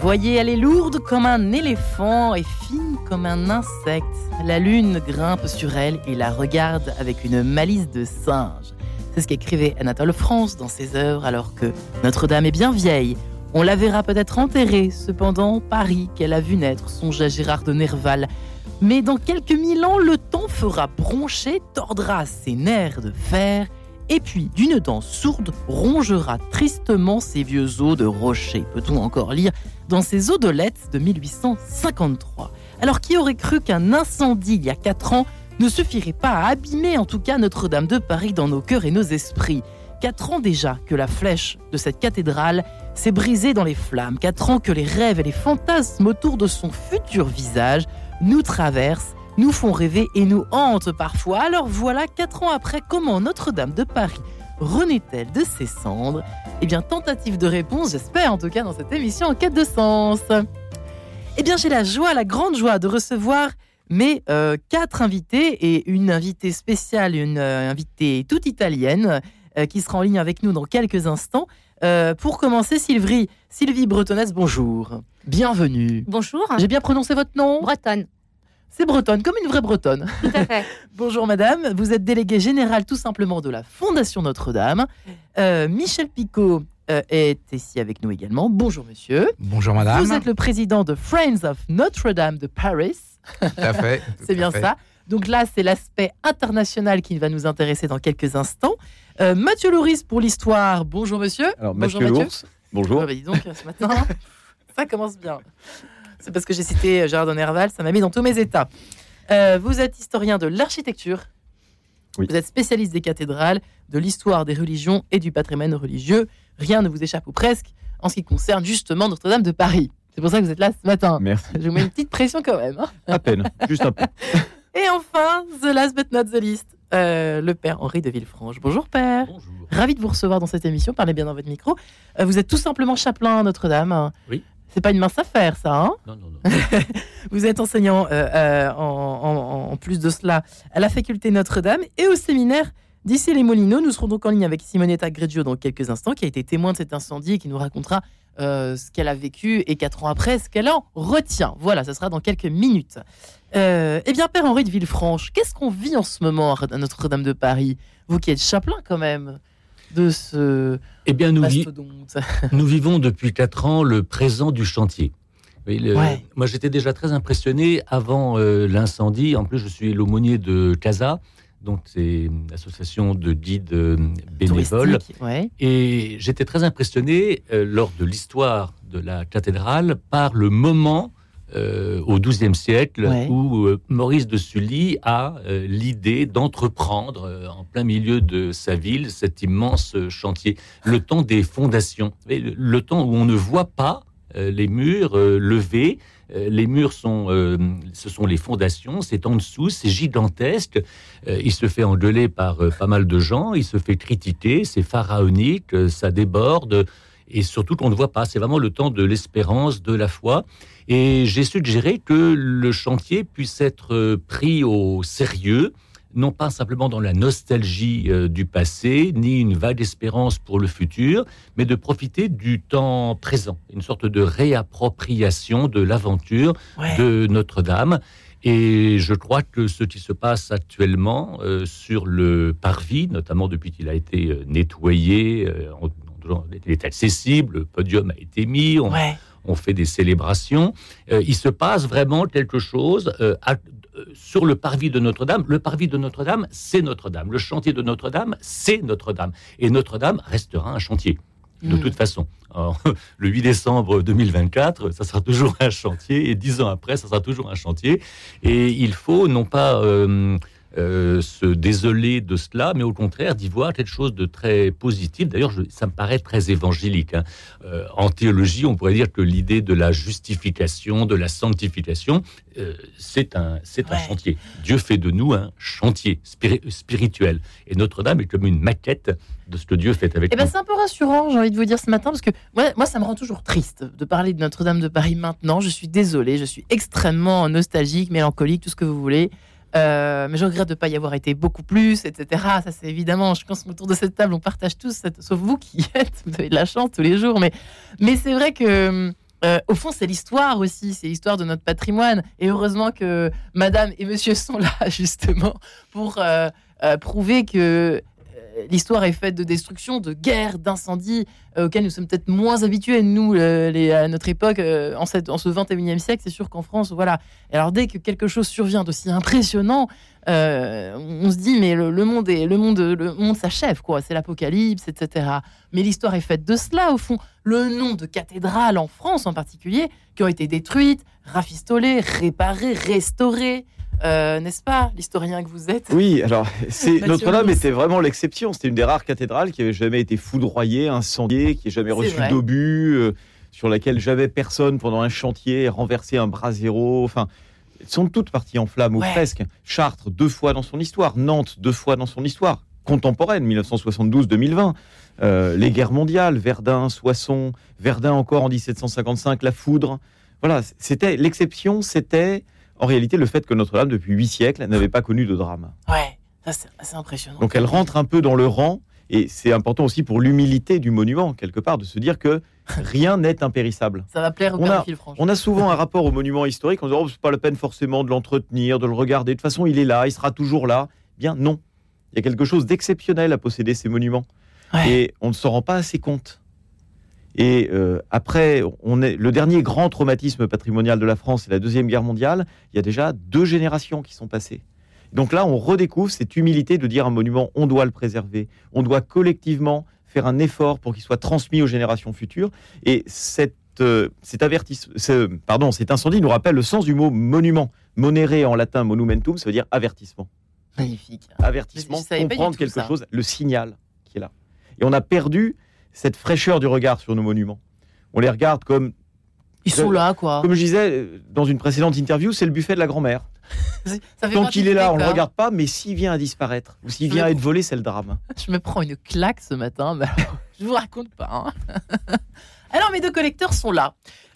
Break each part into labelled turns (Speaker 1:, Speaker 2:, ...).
Speaker 1: Voyez, elle est lourde comme un éléphant et fine comme un insecte. La lune grimpe sur elle et la regarde avec une malice de singe. C'est ce qu'écrivait Anatole France dans ses œuvres alors que Notre-Dame est bien vieille. On la verra peut-être enterrée, cependant Paris qu'elle a vu naître songe à Gérard de Nerval. Mais dans quelques mille ans, le temps fera broncher, tordra ses nerfs de fer et puis d'une dent sourde rongera tristement ses vieux os de rocher, peut-on encore lire dans ses odolettes de 1853. Alors qui aurait cru qu'un incendie il y a quatre ans ne suffirait pas à abîmer en tout cas Notre-Dame de Paris dans nos cœurs et nos esprits? Quatre ans déjà que la flèche de cette cathédrale s'est brisée dans les flammes, quatre ans que les rêves et les fantasmes autour de son futur visage nous traversent nous font rêver et nous hantent parfois. Alors voilà, quatre ans après, comment Notre-Dame de Paris renaît-elle de ses cendres? Eh bien, tentative de réponse, j'espère en tout cas dans cette émission en quête de sens. Eh bien, j'ai la joie, la grande joie de recevoir mes euh, quatre invités et une invitée spéciale, une euh, invitée toute italienne euh, qui sera en ligne avec nous dans quelques instants. pour commencer, Sylvie, Sylvie bonjour. Bienvenue.
Speaker 2: Bonjour.
Speaker 1: J'ai bien prononcé votre nom?
Speaker 2: Bretonne.
Speaker 1: C'est bretonne, comme une vraie bretonne.
Speaker 2: Tout à fait.
Speaker 1: Bonjour madame, vous êtes déléguée générale tout simplement de la Fondation Notre-Dame. Euh, Michel Picot euh, est ici avec nous également. Bonjour monsieur.
Speaker 3: Bonjour madame.
Speaker 1: Vous êtes le président de Friends of Notre-Dame de Paris.
Speaker 3: Tout à fait.
Speaker 1: c'est bien ça. Donc là, c'est l'aspect international qui va nous intéresser dans quelques instants. Euh, Mathieu Louris pour l'histoire. Bonjour monsieur.
Speaker 4: Alors bonjour Mathieu. Bonjour.
Speaker 1: Ah bah, donc, ce matin, ça commence bien. C'est parce que j'ai cité euh, Gérard de Nerval, ça m'a mis dans tous mes états. Euh, vous êtes historien de l'architecture. Vous êtes spécialiste des cathédrales, de l'histoire des religions et du patrimoine religieux. Rien ne vous échappe ou presque en ce qui concerne justement Notre-Dame de Paris. C'est pour ça que vous êtes là ce matin.
Speaker 4: Merci.
Speaker 1: Je vous mets une petite pression quand même. Hein.
Speaker 4: À peine, juste un peu.
Speaker 1: Et enfin, the last but not the least, euh, le père Henri de Villefranche. Bonjour père.
Speaker 5: Bonjour.
Speaker 1: Ravi de vous recevoir dans cette émission. Parlez bien dans votre micro. vous êtes tout simplement chapelain à Notre-Dame.
Speaker 5: Oui.
Speaker 1: C'est pas une mince affaire, ça. Hein
Speaker 5: non, non, non.
Speaker 1: vous êtes enseignant, euh, euh, en, en, plus de cela, à la faculté Notre-Dame et au séminaire d'ici les Molinos. Nous serons donc en ligne avec Simonetta Greggio dans quelques instants, qui a été témoin de cet incendie et qui nous racontera euh, ce qu'elle a vécu et quatre ans après, ce qu'elle en retient. Voilà, ça sera dans quelques minutes. eh bien, Père Henri de Villefranche, qu'est-ce qu'on vit en ce moment à Notre-Dame de Paris? Vous qui êtes chapelain quand même de ce
Speaker 5: eh bien, nous, nous vivons depuis quatre ans le présent du chantier. Moi, j'étais déjà très impressionné avant euh, l'incendie. En plus, je suis l'aumônier de CASA, donc c'est une association de guides euh, bénévoles. Et j'étais très impressionné euh, lors de l'histoire de la cathédrale par le moment euh, au XIIe siècle où euh, Maurice de Sully a euh, l'idée d'entreprendre en plein milieu de sa ville cet immense chantier. Le temps des fondations, le, temps où on ne voit pas les murs levés. les murs sont, ce sont les fondations, c'est en dessous, c'est gigantesque. il se fait engueuler par pas mal de gens, il se fait critiquer, c'est pharaonique, ça déborde et surtout qu'on ne voit pas. C'est vraiment le temps de l'espérance, de la foi. Et j'ai suggéré que le chantier puisse être euh, pris au sérieux, non pas simplement dans la nostalgie euh, du passé, ni une vague espérance pour le futur, mais de profiter du temps présent, une sorte de réappropriation de l'aventure de Notre-Dame. Et je crois que ce qui se passe actuellement euh, sur le parvis, notamment depuis qu'il a été nettoyé, il est accessible, le podium a été mis, on, fait des célébrations. Euh, il se passe vraiment quelque chose euh, euh, sur le parvis de Notre-Dame. Le parvis de Notre-Dame, c'est Notre-Dame. Le chantier de Notre-Dame, c'est Notre-Dame. Et Notre-Dame restera un chantier. De hmm. toute façon, le 8 décembre 2024, ça sera toujours un chantier, et dix ans après, ça sera toujours un chantier. Et il faut non pas euh, se désoler de cela, mais au contraire d'y voir quelque chose de très positif. D'ailleurs, ça me paraît très évangélique. Hein. Euh, en théologie, on pourrait dire que l'idée de la justification, de la sanctification, euh, c'est un, c'est un chantier. Dieu fait de nous un chantier spirituel. Et Notre-Dame est comme une maquette de ce que Dieu fait avec
Speaker 1: eh ben,
Speaker 5: nous.
Speaker 1: C'est un peu rassurant, j'ai envie de vous dire ce matin, parce que moi, moi, ça me rend toujours triste de parler de Notre-Dame de Paris maintenant. Je suis désolée, je suis extrêmement nostalgique, mélancolique, tout ce que vous voulez. Euh, mais je regrette de ne pas y avoir été beaucoup plus, etc. Ça, c'est évidemment, je pense qu'autour de cette table, on partage tous, sauf vous qui y êtes, vous avez de la chance tous les jours. Mais, mais c'est vrai que, euh, au fond, c'est l'histoire aussi, c'est l'histoire de notre patrimoine. Et heureusement que madame et monsieur sont là, justement, pour euh, prouver que l'histoire est faite de destruction, de guerre, d'incendies euh, auxquels nous sommes peut-être moins habitués, nous, euh, à notre époque, euh, en, ce 21e siècle. C'est sûr qu'en France, voilà. alors, dès que quelque chose survient d'aussi impressionnant, on se dit, mais le, monde, le monde, le monde s'achève, quoi. C'est l'apocalypse, etc. Mais l'histoire est faite de cela, au fond. Le nom de cathédrales en France, en particulier, qui ont été détruites, rafistolées, réparées, restaurées. Euh, n'est-ce pas, l'historien que vous êtes?
Speaker 4: Oui, alors Notre-Dame était vraiment l'exception. C'était une des rares cathédrales qui avait jamais été foudroyée, incendiée, qui n'ait jamais reçu d'obus, euh, sur laquelle jamais personne pendant un chantier renversé un brasero. Enfin, elles sont toutes parties en flammes ou presque. Chartres deux fois dans son histoire, Nantes deux fois dans son histoire contemporaine, 1972-2020. Euh, les guerres mondiales, Verdun, Soissons, Verdun encore en 1755, la foudre. Voilà, c'était l'exception, c'était en réalité le fait que Notre-Dame, depuis huit siècles, n'avait pas connu de drame.
Speaker 1: Ouais, ça c'est impressionnant.
Speaker 4: Donc elle rentre un peu dans le rang, et c'est important aussi pour l'humilité du monument, quelque part, de se dire que rien n'est impérissable.
Speaker 1: Ça va plaire au
Speaker 4: on a, on a souvent un rapport au monument historique en disant oh, c'est pas la peine forcément de l'entretenir, de le regarder. De toute façon, il est là, il sera toujours là. Bien non. Il y a quelque chose d'exceptionnel à posséder ces monuments. Et on ne s'en rend pas assez compte. Et euh, après, on est, le dernier grand traumatisme patrimonial de la France, c'est la Deuxième Guerre mondiale. Il y a déjà deux générations qui sont passées. Donc là, on redécouvre cette humilité de dire un monument, on doit le préserver. On doit collectivement faire un effort pour qu'il soit transmis aux générations futures. Et cette, euh, cet, pardon, cet incendie nous rappelle le sens du mot monument. Monere en latin, monumentum, ça veut dire avertissement.
Speaker 1: Magnifique.
Speaker 4: Avertissement, comprendre quelque chose, le signal qui est là. Et on a perdu cette fraîcheur du regard sur nos monuments. On les regarde comme...
Speaker 1: Ils sont là, quoi.
Speaker 4: Comme je disais dans une précédente interview, c'est le buffet de la grand-mère. Tant qu'il est là, on ne le regarde pas, mais s'il vient à disparaître, ou s'il vient à être volé, c'est le drame.
Speaker 1: Je me prends une claque ce matin, mais je vous raconte pas. Hein. Alors, mes deux collecteurs sont là.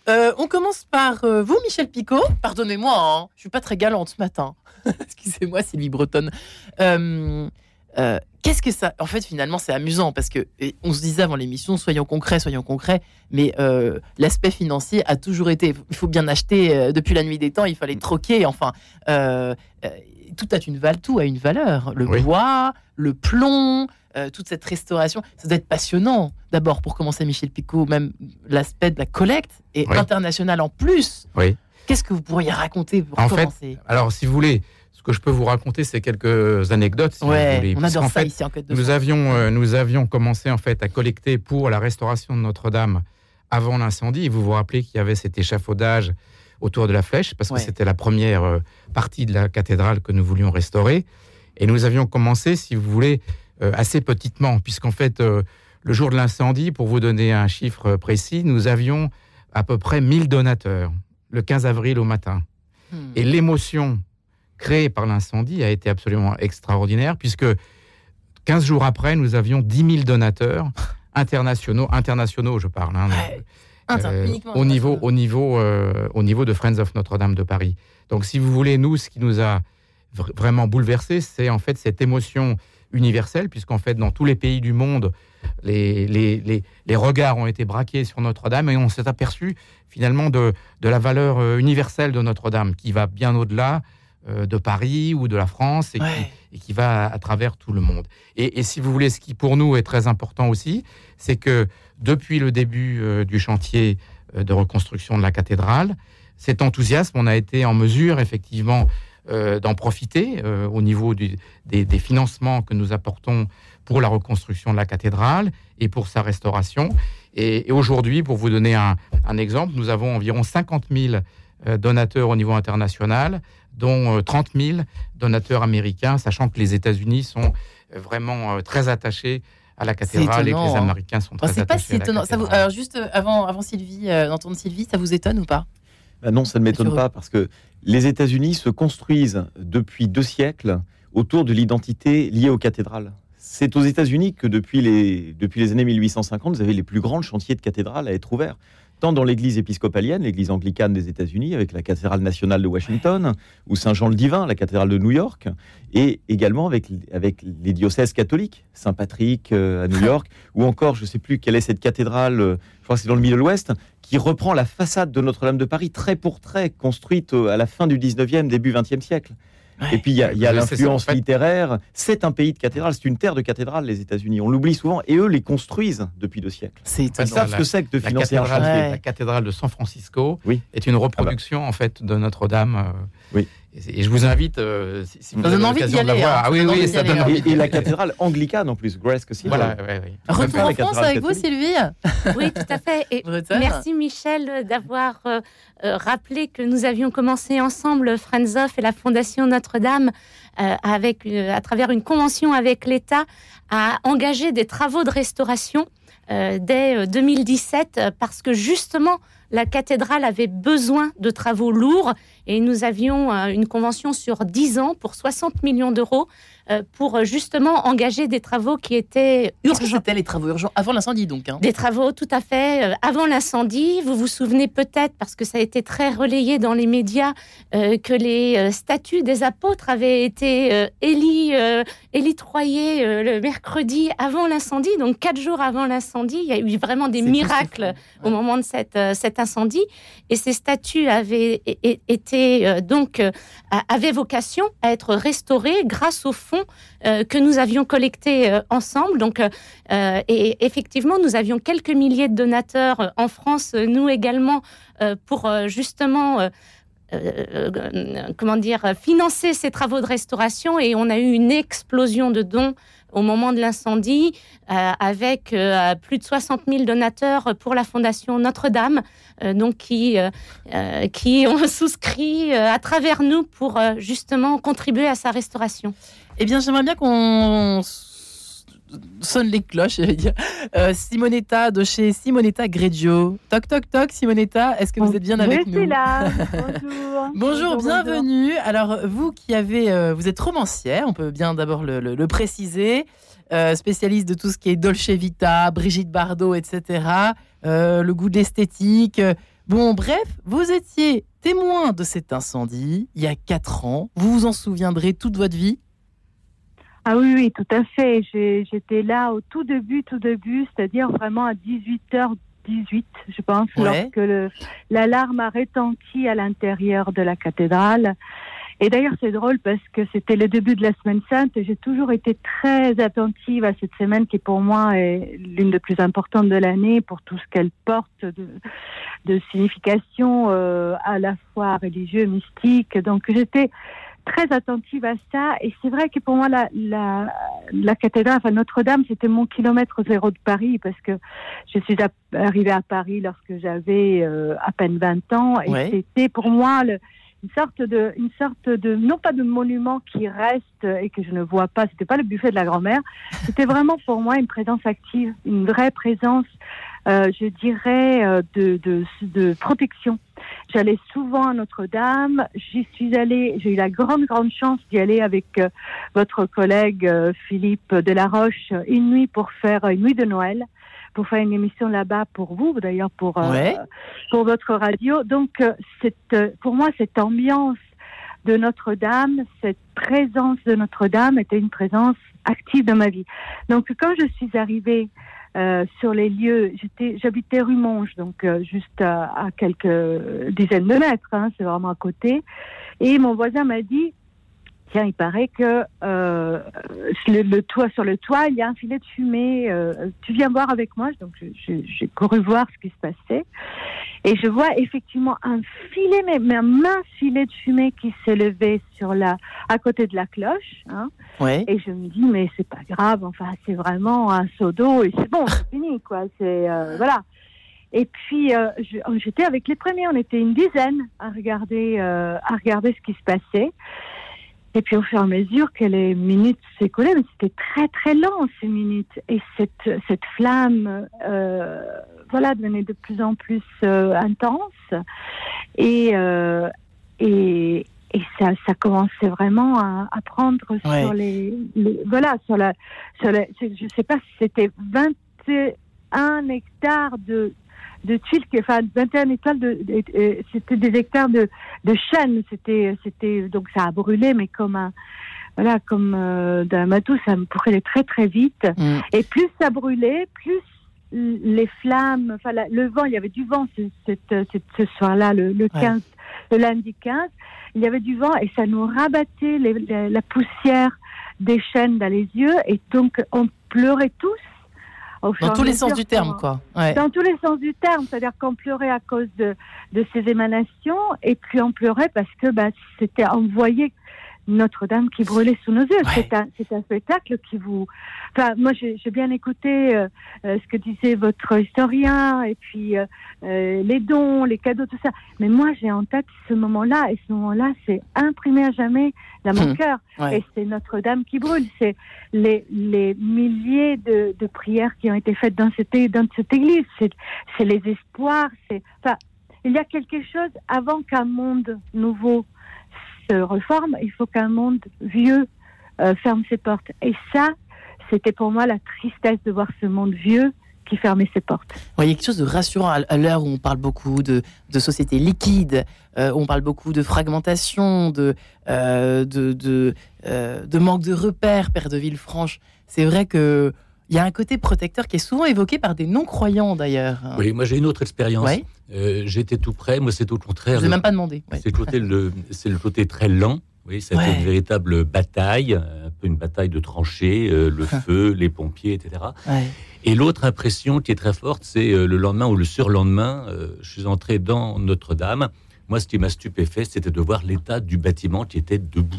Speaker 1: Euh, on commence par euh, vous, Michel Picot. Pardonnez-moi, hein, je suis pas très galante ce matin. Excusez-moi, Sylvie Bretonne. Euh, qu'est-ce que ça En fait, finalement, c'est amusant parce que on se disait avant l'émission, soyons concrets, soyons concrets. Mais euh, l'aspect financier a toujours été. Il faut bien acheter euh, depuis la nuit des temps. Il fallait troquer. Enfin, tout a une valeur. Tout a une valeur. Le bois, le plomb, toute cette restauration. Ça doit être passionnant. D'abord, pour commencer, Michel Picot, même l'aspect de la collecte et international en plus.
Speaker 2: Oui.
Speaker 1: Qu'est-ce que vous pourriez raconter pour
Speaker 2: en
Speaker 1: commencer?
Speaker 2: fait, Alors, si vous voulez, que je peux vous raconter, c'est quelques anecdotes.
Speaker 1: Si vous on adore ça ici en
Speaker 2: Côte nous avions, euh, nous avions commencé en fait à collecter pour la restauration de Notre-Dame avant l'incendie. Vous vous rappelez qu'il y avait cet échafaudage autour de la flèche parce que c'était la première euh, partie de la cathédrale que nous voulions restaurer. Et nous avions commencé, si vous voulez, euh, assez petitement, puisqu'en fait, le jour de l'incendie, pour vous donner un chiffre précis, nous avions à peu près 1000 donateurs le 15 avril au matin. Hmm. Et l'émotion créé par l'incendie a été absolument extraordinaire, puisque 15 jours après, nous avions 10 000 donateurs internationaux, internationaux je parle, hein,
Speaker 1: euh,
Speaker 2: au, niveau, au, niveau, euh, au niveau de Friends of Notre-Dame de Paris. Donc si vous voulez, nous, ce qui nous a vraiment bouleversé, c'est en fait cette émotion universelle, puisqu'en fait, dans tous les pays du monde, les, les, les, regards ont été braqués sur Notre-Dame et on s'est aperçu finalement de, de la valeur euh, universelle de Notre-Dame, qui va bien au-delà de Paris ou de la France et, qui, va à, travers tout le monde. Et, si vous voulez, ce qui pour nous est très important aussi, c'est que depuis le début euh, du chantier euh, de reconstruction de la cathédrale, cet enthousiasme, on a été en mesure effectivement d'en profiter au niveau des, financements que nous apportons pour la reconstruction de la cathédrale et pour sa restauration. Et, aujourd'hui, pour vous donner un, un, exemple, nous avons environ 50 000 donateurs au niveau international dont 30 euh, 000 donateurs américains, sachant que les États-Unis sont euh, vraiment euh, très attachés à la cathédrale et que les hein. Américains sont très attachés pas si étonnant.
Speaker 1: Ça alors juste avant, avant Sylvie, d'entendre Sylvie, ça vous étonne ou pas?
Speaker 4: Bah Non, ça ne m'étonne pas parce que les États-Unis se construisent depuis deux siècles autour de l'identité liée aux cathédrales. C'est aux États-Unis que depuis les, depuis les années 1850, vous avez les plus grands chantiers de cathédrales à être ouverts. Tant dans l'église épiscopalienne, l'église anglicane des États-Unis, avec la cathédrale nationale de Washington, ou Saint-Jean-le-Divin, la cathédrale de New York, et également avec, avec les diocèses catholiques, Saint-Patrick euh, à New York, ou encore, je ne sais plus quelle est cette cathédrale, euh, je crois que c'est dans le Middle West, qui reprend la façade de Notre-Dame de Paris, trait pour trait, construite à la fin du 19e, début 20e siècle. Et puis il y a, l'influence littéraire. C'est un pays de cathédrales, c'est une terre de cathédrales, les États-Unis. On l'oublie souvent, et eux les construisent depuis deux siècles.
Speaker 2: Ils savent ce que c'est que de financer la cathédrale, La cathédrale de San Francisco est une reproduction en fait de Notre-Dame. Euh,
Speaker 4: oui.
Speaker 2: Et je vous invite, euh,
Speaker 1: si, vous avez l'occasion de la voir.
Speaker 2: Hein. Ah oui, oui, ça donne envie.
Speaker 4: Et, la cathédrale anglicane en plus, Grace aussi.
Speaker 2: Voilà.
Speaker 1: Retour en France avec vous, Sylvie.
Speaker 3: Oui, tout à fait. Et merci Michel d'avoir euh, rappelé que nous avions commencé ensemble, Friends of et la Fondation Notre-Dame, euh, avec, euh, à travers une convention avec l'État, à engager des travaux de restauration euh, dès 2017 parce que justement la cathédrale avait besoin de travaux lourds et nous avions une convention sur 10 ans pour 60 millions d'euros. euh, pour euh, justement engager des travaux qui étaient urgents.
Speaker 1: C'était les travaux urgents avant l'incendie donc hein.
Speaker 3: Des travaux tout à fait euh, avant l'incendie. Vous vous souvenez peut-être, parce que ça a été très relayé dans les médias, que les statues des apôtres avaient été éli, élitroyées le mercredi avant l'incendie, donc quatre jours avant l'incendie. Il y a eu vraiment des miracles au moment de cette, cet incendie. Et ces statues avaient été donc avaient vocation à être restaurées grâce au fonds euh, que nous avions collectés euh, ensemble. Donc, euh, et effectivement, nous avions quelques milliers de donateurs en France, nous également, pour justement comment dire, financer ces travaux de restauration et on a eu une explosion de dons au moment de l'incendie, avec plus de 60 000 donateurs pour la Fondation Notre-Dame, donc qui, qui ont souscrit à travers nous pour justement contribuer à sa restauration.
Speaker 1: Eh bien, j'aimerais bien qu'on sonne les cloches, j'allais dire. Euh, Simonetta de chez Simonetta Greggio. Toc, toc, toc, Simonetta, est-ce que vous êtes bien avec
Speaker 6: nous?
Speaker 1: Je
Speaker 6: suis là. Bonjour.
Speaker 1: bonjour. bienvenue. Alors, vous qui avez, euh, vous êtes romancière, on peut bien d'abord le, préciser, euh, spécialiste de tout ce qui est Dolce Vita, Brigitte Bardot, etc., le goût de l'esthétique. Bon, bref, vous étiez témoin de cet incendie il y a 4 ans. Vous vous en souviendrez toute votre vie
Speaker 6: ah oui, oui, tout à fait. J'étais là au tout début, tout début, c'est-à-dire vraiment à 18h18, je pense, lorsque l'alarme a retenti à l'intérieur de la cathédrale. Et d'ailleurs, c'est drôle parce que c'était le début de la semaine sainte et j'ai toujours été très attentive à cette semaine qui pour moi est l'une des plus importantes de l'année pour tout ce qu'elle porte de, de signification euh, à la fois religieuse, mystique. Donc j'étais très attentive à ça. Et c'est vrai que pour moi, la, la, la cathédrale, enfin Notre-Dame, c'était mon kilomètre zéro de Paris parce que je suis arrivée à Paris lorsque j'avais euh, à peine 20 ans. Et c'était pour moi le, une sorte de, une sorte de, non pas de monument qui reste et que je ne vois pas. C'était pas le buffet de la grand-mère. C'était vraiment pour moi une présence active, une vraie présence, euh, je dirais, euh, de, de, de protection. J'allais souvent à Notre-Dame. J'y suis allée. J'ai eu la grande, grande chance d'y aller avec euh, votre collègue euh, Philippe Delaroche une nuit pour faire une nuit de Noël pour faire une émission là-bas pour vous, d'ailleurs pour euh, pour votre radio. Donc, cette, pour moi, cette ambiance de Notre-Dame, cette présence de Notre-Dame était une présence active dans ma vie. Donc, quand je suis arrivée euh, sur les lieux. J'habitais rue Monge, donc euh, juste à, quelques dizaines de mètres, hein, c'est vraiment à côté. Et mon voisin m'a dit, tiens, il paraît que euh, le, toit, sur le toit, il y a un filet de fumée. tu viens voir avec moi Donc j'ai couru voir ce qui se passait. Et je vois effectivement un filet, mais, un mince filet de fumée qui sur la, à côté de la cloche. Hein.
Speaker 1: Ouais.
Speaker 6: Et je me dis, mais c'est pas grave, enfin, c'est vraiment un seau d'eau et c'est bon, c'est fini, quoi. C'est, euh, voilà. Et puis, euh, j'étais avec les premiers, on était une dizaine à regarder, euh, à regarder ce qui se passait. Et puis au fur et à mesure que les minutes s'écoulaient, mais c'était très très lent ces minutes. Et cette, cette flamme, euh, voilà, devenait de plus en plus euh, intense. Et, euh, et, et ça, ça commençait vraiment à, à prendre sur les, voilà, sur la, sur la, je sais pas si c'était 21 hectares de de tuiles, enfin 21 étoiles, de, c'était des hectares de, de chêne. C'était, c'était donc ça a brûlé, mais comme un voilà, comme euh, d'un matou, ça me pourrait très très vite. Mm. Et plus ça brûlait, plus les flammes, enfin le vent, il y avait du vent ce, ce soir-là, le, le 15, le lundi 15, il y avait du vent et ça nous rabattait la poussière des chênes dans les yeux et donc on pleurait tous.
Speaker 1: Dans tous les sens du terme, quoi.
Speaker 6: Dans tous les sens du terme, c'est-à-dire qu'on pleurait à cause de, de ces émanations et puis on pleurait parce que bah, c'était envoyé notre-Dame qui brûlait sous nos yeux. C'est un, un, spectacle qui vous. Enfin, moi, j'ai bien écouté euh, euh, ce que disait votre historien et puis euh, les dons, les cadeaux, tout ça. Mais moi, j'ai en tête ce moment-là et ce moment-là, c'est imprimé à jamais dans mon hum. cœur. Et c'est Notre-Dame qui brûle. C'est les, les milliers de, de, prières qui ont été faites dans cette, dans cette église. C'est les espoirs. C'est. Enfin, il y a quelque chose avant qu'un monde nouveau réforme, il faut qu'un monde vieux euh, ferme ses portes. Et ça, c'était pour moi la tristesse de voir ce monde vieux qui fermait ses portes.
Speaker 1: il y a quelque chose de rassurant à l'heure où on parle beaucoup de, société liquide, euh, on parle beaucoup de fragmentation, de, euh, de, de, de, manque de repères, Père de Villefranche. C'est vrai que il y a un côté protecteur qui est souvent évoqué par des non-croyants d'ailleurs.
Speaker 5: Oui, moi j'ai une autre expérience. Euh, j'étais tout près, moi c'est au contraire.
Speaker 1: Je n'ai même pas demandé.
Speaker 5: C'est le côté, le, le côté très lent. Oui, c'était une véritable bataille, un peu une bataille de tranchées, euh, le feu, les pompiers, etc. Et l'autre impression qui est très forte, c'est euh, le lendemain ou le surlendemain, je suis entré dans Notre-Dame. Moi, ce qui m'a stupéfait, c'était de voir l'état du bâtiment qui était debout.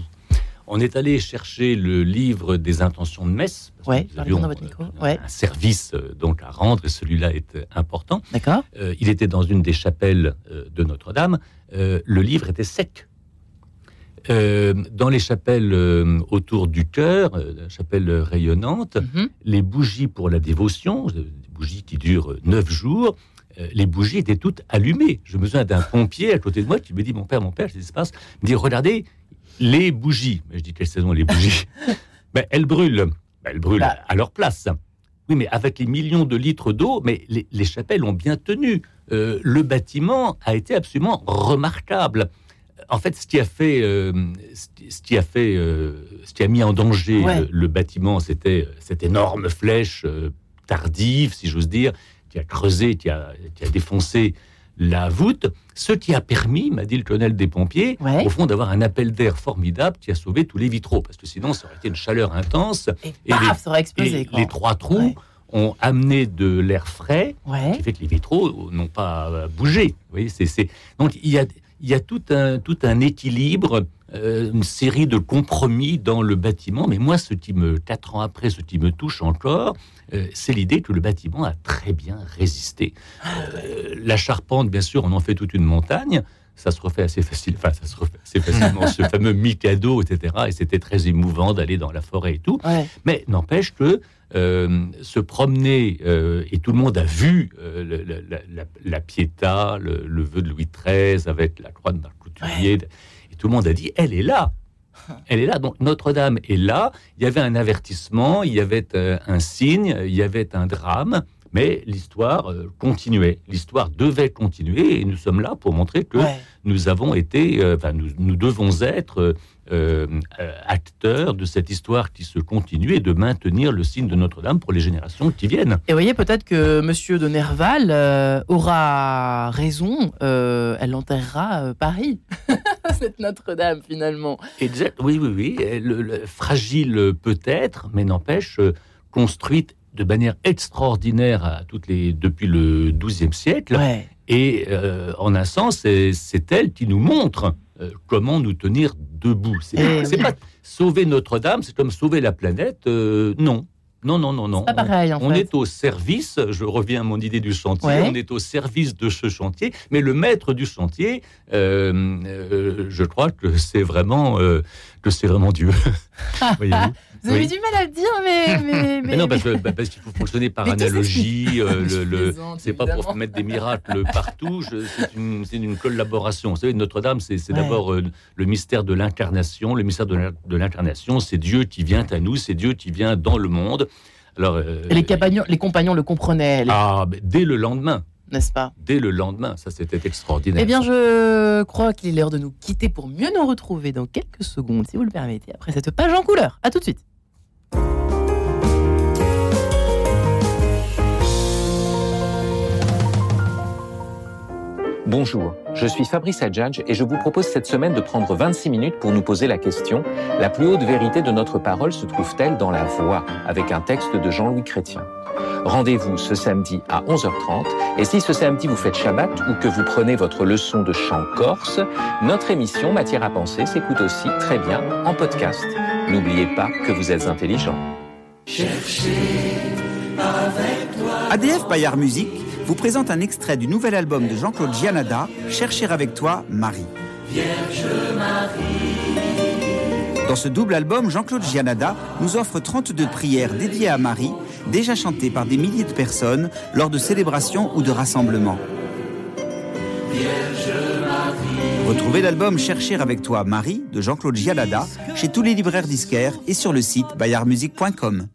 Speaker 5: On est allé chercher le livre des intentions de messe.
Speaker 1: Oui, dans votre micro.
Speaker 5: Euh, un service euh, donc à rendre et celui-là est euh, important.
Speaker 1: D'accord.
Speaker 5: il était dans une des chapelles de Notre-Dame. le livre était sec. dans les chapelles autour du cœur, chapelles rayonnantes, mhm. les bougies pour la dévotion, des bougies qui durent neuf jours, les bougies étaient toutes allumées. Je me souviens d'un pompier à côté de moi qui me dit Mon père, mon père, je dis, passe, me dit Regardez, les bougies, je dis quelle saison les bougies ben, Elles brûlent. Ben, elles brûlent bah. à leur place. Oui, mais avec les millions de litres d'eau, mais les, chapelles ont bien tenu. Euh, le bâtiment a été absolument remarquable. En fait, ce qui a fait, euh, ce qui a fait, euh, ce qui a mis en danger le, bâtiment, c'était cette énorme flèche tardive, si j'ose dire, qui a creusé, qui a, qui a défoncé la voûte, ce qui a permis, m'a dit le colonel des pompiers, au fond d'avoir un appel d'air formidable qui a sauvé tous les vitraux, parce que sinon ça aurait été une chaleur intense.
Speaker 1: Et, les,
Speaker 5: trois trous ont amené de l'air frais, qui fait que les vitraux n'ont pas bougé. Vous voyez, c'est, Donc il y a, il y a tout, un, tout un équilibre, euh, une série de compromis dans le bâtiment, mais moi, ce qui me, quatre ans après, ce qui me touche encore, euh, c'est l'idée que le bâtiment a très bien résisté. Euh, la charpente, bien sûr, on en fait toute une montagne. Ça se refait assez facile, enfin, ça se refait assez facilement, ce fameux Mikado, etc. Et c'était très émouvant d'aller dans la forêt et tout. Mais n'empêche que euh, se promener, et tout le monde a vu la, Pietà, le, vœu de Louis XIII avec la croix de Marc Couturier, tout le monde a dit, elle est là, elle est là. Donc Notre-Dame est là. Il y avait un avertissement, il y avait euh, un signe, il y avait un drame. Mais l'histoire euh, continuait, l'histoire devait continuer et nous sommes là pour montrer que nous avons été, euh, enfin nous, devons être acteurs de cette histoire qui se continue et de maintenir le signe de Notre-Dame pour les générations qui viennent.
Speaker 1: Et voyez peut-être que Monsieur de Nerval aura raison, elle enterrera Paris. cette Notre-Dame finalement.
Speaker 5: Exact, oui, oui, oui. Le, fragile peut-être, mais n'empêche, euh, construite de manière extraordinaire à toutes les, depuis le XIIe siècle. Et euh, en un sens, c'est elle qui nous montre euh, comment nous tenir debout. C'est eh pas sauver Notre-Dame, c'est comme sauver la planète. non, non, non, non, non. on, est au service, je reviens à mon idée du chantier, on est au service de ce chantier, mais le maître du chantier, euh, euh, je crois que c'est vraiment, euh, que c'est vraiment Dieu.
Speaker 1: Vous avez du mal à le dire, mais.
Speaker 5: Mais, non, parce, bah, parce qu'il faut fonctionner par analogie. Euh, le, c'est pas pour mettre des miracles partout. C'est une, une, collaboration. Vous savez, Notre-Dame, c'est d'abord euh, le mystère de l'incarnation. Le mystère de l'incarnation, c'est Dieu qui vient à nous, c'est Dieu qui vient dans le monde.
Speaker 1: Alors, euh, les, compagnons, les compagnons le comprenaient.
Speaker 5: Ah, dès le lendemain.
Speaker 1: n'est-ce pas?
Speaker 5: Dès le lendemain, ça c'était extraordinaire.
Speaker 1: Eh bien, je crois qu'il est l'heure de nous quitter pour mieux nous retrouver dans quelques secondes, si vous le permettez, après cette page en couleur. À tout de suite. Thank you.
Speaker 7: Bonjour, je suis Fabrice Adjadj et je vous propose cette semaine de prendre 26 minutes pour nous poser la question La plus haute vérité de notre parole se trouve-t-elle dans la voix avec un texte de Jean-Louis Chrétien. Rendez-vous ce samedi à 11h30 et si ce samedi vous faites Shabbat ou que vous prenez votre leçon de chant corse, notre émission Matière à penser s'écoute aussi très bien en podcast. N'oubliez pas que vous êtes intelligent.
Speaker 8: ADF Bayard Musique vous présente un extrait du nouvel album de Jean-Claude Gianada, Chercher avec toi, Marie. Dans ce double album, Jean-Claude Gianada nous offre 32 prières dédiées à Marie, déjà chantées par des milliers de personnes lors de célébrations ou de rassemblements. Retrouvez l'album Chercher avec toi, Marie de Jean-Claude Gianada chez tous les libraires disquaires et sur le site bayardmusique.com.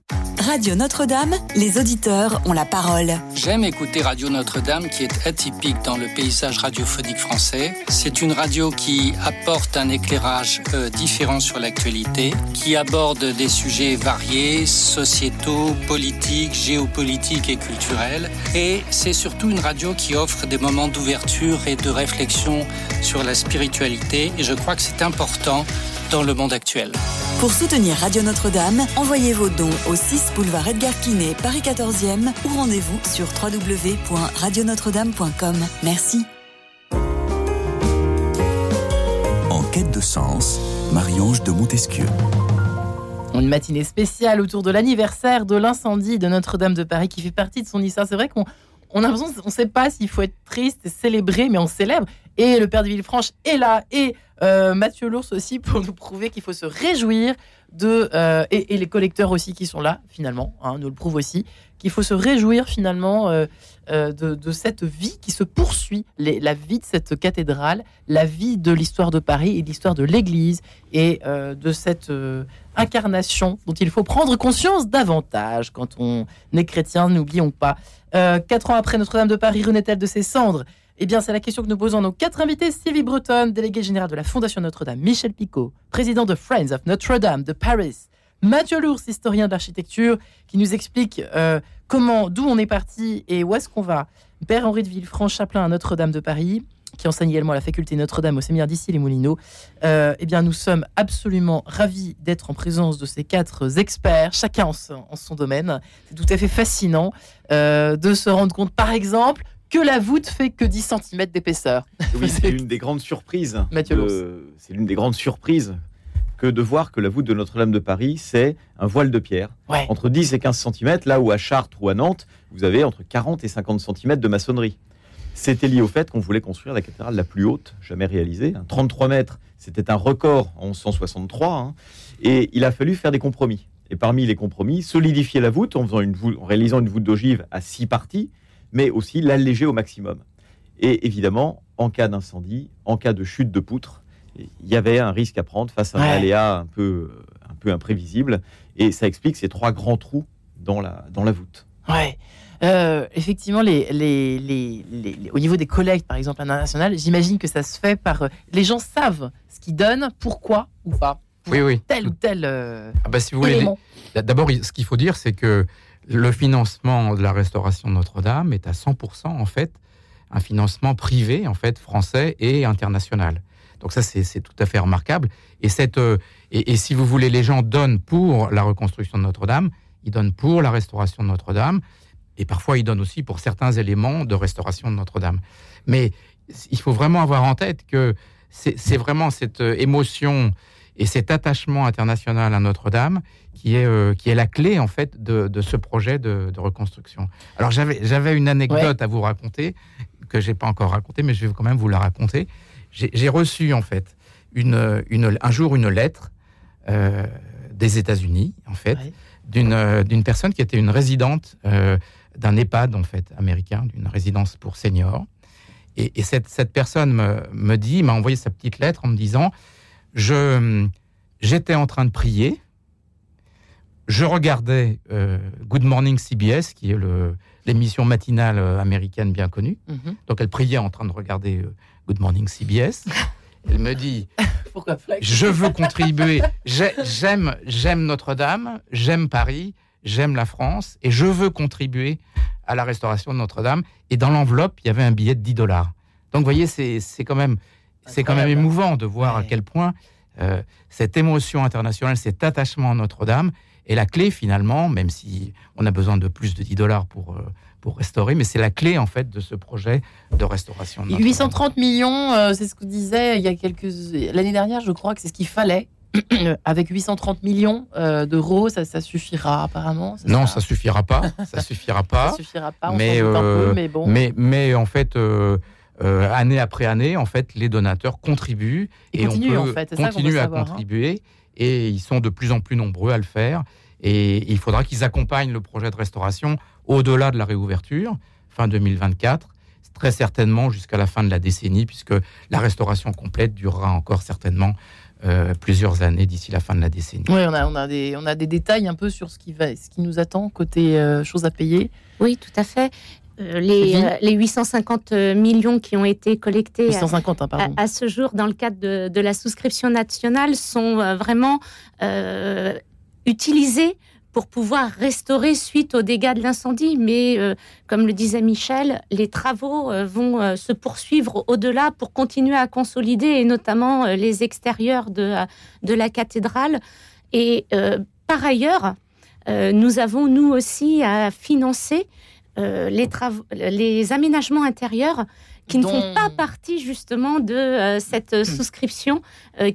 Speaker 9: Radio Notre-Dame, les auditeurs ont la parole.
Speaker 10: J'aime écouter Radio Notre-Dame qui est atypique dans le paysage radiophonique français. C'est une radio qui apporte un éclairage euh, différent sur l'actualité, qui aborde des sujets variés, sociétaux, politiques, géopolitiques et culturels. Et c'est surtout une radio qui offre des moments d'ouverture et de réflexion sur la spiritualité. Et je crois que c'est important dans le monde actuel.
Speaker 9: Pour soutenir Radio Notre-Dame, envoyez vos dons au 6 boulevard Edgar Quinet, Paris 14e ou rendez-vous sur www.radionotre-dame.com. Merci.
Speaker 8: En quête de sens, Marie-Ange de Montesquieu.
Speaker 1: Une matinée spéciale autour de l'anniversaire de l'incendie de Notre-Dame de Paris qui fait partie de son histoire. C'est vrai qu'on on a l'impression, on ne sait pas s'il faut être triste et célébrer, mais on célèbre. Et le père de Villefranche est là, et euh, Mathieu Lours aussi, pour nous prouver qu'il faut se réjouir de. Euh, et, les collecteurs aussi qui sont là, finalement, hein, nous le prouvent aussi, qu'il faut se réjouir finalement euh, de, cette vie qui se poursuit, la vie de cette cathédrale, la vie de l'histoire de Paris et de l'histoire de l'Église, et de cette incarnation dont il faut prendre conscience davantage quand on est chrétien, n'oublions pas. Quatre ans après Notre-Dame de Paris, renaît-elle de ses cendres? Eh bien, c'est la question que nous posons nos quatre invités. Sylvie Breton, déléguée générale de la Fondation Notre-Dame, Michel Picot, président de Friends of Notre-Dame de Paris, Mathieu Lours, historien de l'architecture, qui nous explique euh, comment, d'où on est parti et où est-ce qu'on va. Père Henri de Villefranche, chaplain à Notre-Dame de Paris, qui enseigne également à la faculté Notre-Dame au séminaire d'ici les Moulineaux. Euh, eh bien, nous sommes absolument ravis d'être en présence de ces quatre experts, chacun en son, domaine. C'est tout à fait fascinant euh, de se rendre compte, par exemple, que la voûte fait que 10 cm d'épaisseur.
Speaker 4: Oui, c'est une des grandes surprises. c'est l'une des grandes surprises que de voir que la voûte de Notre-Dame de Paris, c'est un voile de pierre. Entre 10 et 15 cm, là où à Chartres ou à Nantes, vous avez entre 40 et 50 cm de maçonnerie. C'était lié au fait qu'on voulait construire la cathédrale la plus haute jamais réalisée. 33 mètres, c'était un record en 1163. Hein. et il a fallu faire des compromis. Et parmi les compromis, solidifier la voûte en, faisant une en réalisant une voûte d'ogive à six parties, mais aussi l'alléger au maximum. Et évidemment, en cas d'incendie, en cas de chute de poutre, il y avait un risque à prendre face à un aléa un peu, un peu imprévisible. Et ça explique ces trois grands trous dans la, dans la voûte.
Speaker 1: Ouais. Euh, effectivement, les, les, les, au niveau des collectes, par exemple, internationales, j'imagine que ça se fait par. Euh, les gens savent ce qu'ils donnent, pourquoi ou pas.
Speaker 2: Oui, oui.
Speaker 1: Tel ou tel. Euh,
Speaker 2: ah bah, si vous voulez. D'abord, ce qu'il faut dire, c'est que le financement de la restauration de Notre-Dame est à 100% en fait un financement privé en fait français et international. Donc ça c'est tout à fait remarquable. Et cette et, et, si vous voulez, les gens donnent pour la reconstruction de Notre-Dame, ils donnent pour la restauration de Notre-Dame, et parfois, il donne aussi pour certains éléments de restauration de Notre-Dame. Mais il faut vraiment avoir en tête que c'est vraiment cette euh, émotion et cet attachement international à Notre-Dame qui est euh, qui est la clé en fait de, de ce projet de, de reconstruction. Alors j'avais j'avais une anecdote à vous raconter que j'ai pas encore racontée, mais je vais quand même vous la raconter. J'ai reçu en fait une, une, un jour une lettre euh, des États-Unis en fait d'une d'une personne qui était une résidente d'un EHPAD, en fait, américain, d'une résidence pour seniors. Et, cette, cette, personne me, me dit, m'a envoyé sa petite lettre en me disant, je, j'étais en train de prier je regardais Good Morning CBS, qui est l'émission matinale américaine bien connue. Mhm. Donc elle priait en train de regarder Good Morning CBS. Elle me dit Pourquoi Je veux contribuer. J'aime, j'aime Notre-Dame, j'aime Paris, j'aime la France et je veux contribuer à la restauration de Notre-Dame. Et dans l'enveloppe, il y avait un billet de 10 dollars. Donc, vous voyez, c'est quand même, c'est quand même émouvant de voir à quel point euh, cette émotion internationale, cet attachement à Notre-Dame est la clé finalement, même si on a besoin de plus de 10 dollars pour, euh, pour restaurer, mais c'est la clé en fait de ce projet de restauration.
Speaker 1: 830 millions, euh, c'est ce que disait il y a quelques l'année dernière, je crois que c'est ce qu'il fallait. Avec 830 millions euh, d'euros, ça, ça, suffira apparemment.
Speaker 2: non, ça suffira pas. Ça suffira pas.
Speaker 1: ça suffira pas. mais, euh, mais bon.
Speaker 2: Mais, mais en fait. Année après année, en fait, les donateurs contribuent
Speaker 1: et, on peut en fait.
Speaker 2: continuer à hein. contribuer et ils sont de plus en plus nombreux à le faire. Et il faudra qu'ils accompagnent le projet de restauration au-delà de la réouverture, fin 2024, très certainement jusqu'à la fin de la décennie, puisque la restauration complète durera encore certainement euh, plusieurs années d'ici la fin de la décennie.
Speaker 1: Oui, on a, on, a des, on a des détails un peu sur ce qui, va, ce qui nous attend côté euh, choses à payer.
Speaker 3: Oui, tout à fait. Euh, les, les, 850 millions qui ont été collectés
Speaker 1: 850, hein,
Speaker 3: à, à, ce jour dans le cadre de, de la souscription nationale sont vraiment utilisés pour pouvoir restaurer suite aux dégâts de l'incendie. Mais euh, comme le disait Michel, les travaux euh, vont euh, se poursuivre au-delà pour continuer à consolider, et notamment les extérieurs de, de la cathédrale. Et par ailleurs, nous avons nous aussi à financer les, travaux, les aménagements intérieurs qui ne font pas partie justement de cette hmm. souscription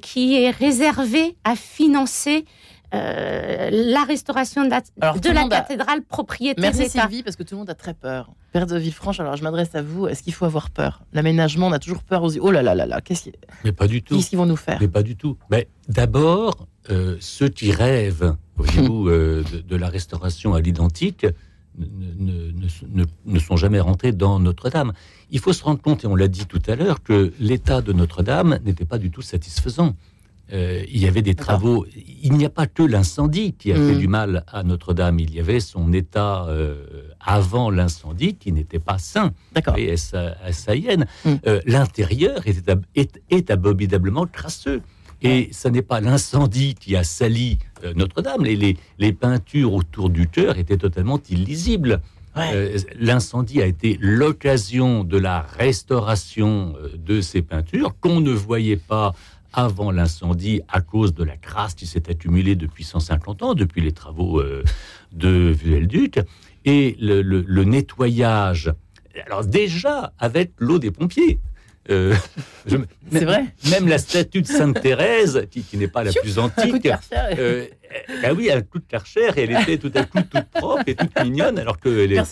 Speaker 3: qui est réservée à financer euh, la restauration de la, de la cathédrale propriété
Speaker 1: Merci Sylvie, parce que tout le monde a très peur. Père de Villefranche, alors je m'adresse à vous, est-ce qu'il faut avoir peur? L'aménagement, on a toujours peur aux Oh là là là là, qu'est-ce qu'ils
Speaker 5: Mais pas du tout.
Speaker 1: Qu'est-ce qu'ils vont nous faire?
Speaker 5: Mais pas du tout. Mais d'abord, euh, ceux qui rêvent, voyez-vous, euh, de, la restauration à l'identique, ne, ne, ne, sont jamais rentrés dans Notre-Dame. Il faut se rendre compte, et on l'a dit tout à l'heure, que l'état de Notre-Dame n'était pas du tout satisfaisant. Euh, il y avait des travaux. Il n'y a pas que l'incendie qui a fait mm. du mal à Notre-Dame. Il y avait son état euh, avant l'incendie qui n'était pas sain.
Speaker 1: D'accord.
Speaker 5: Et assaillienne. Mm. Euh, l'intérieur est, abominablement crasseux. Et ce n'est pas l'incendie qui a sali Notre-Dame. Les, les, peintures autour du cœur étaient totalement illisibles. L'incendie a été l'occasion de la restauration de ces peintures qu'on ne voyait pas avant l'incendie à cause de la crasse qui s'est accumulée depuis 150 ans, depuis les travaux euh, de Vuelduc, et le, nettoyage. Alors déjà avec l'eau des pompiers.
Speaker 1: Euh, c'est vrai.
Speaker 5: Même la statue de Sainte Thérèse, qui, n'est pas la plus antique, euh, ah oui, elle coûte cher et elle était tout à coup toute propre et toute mignonne, alors qu'elle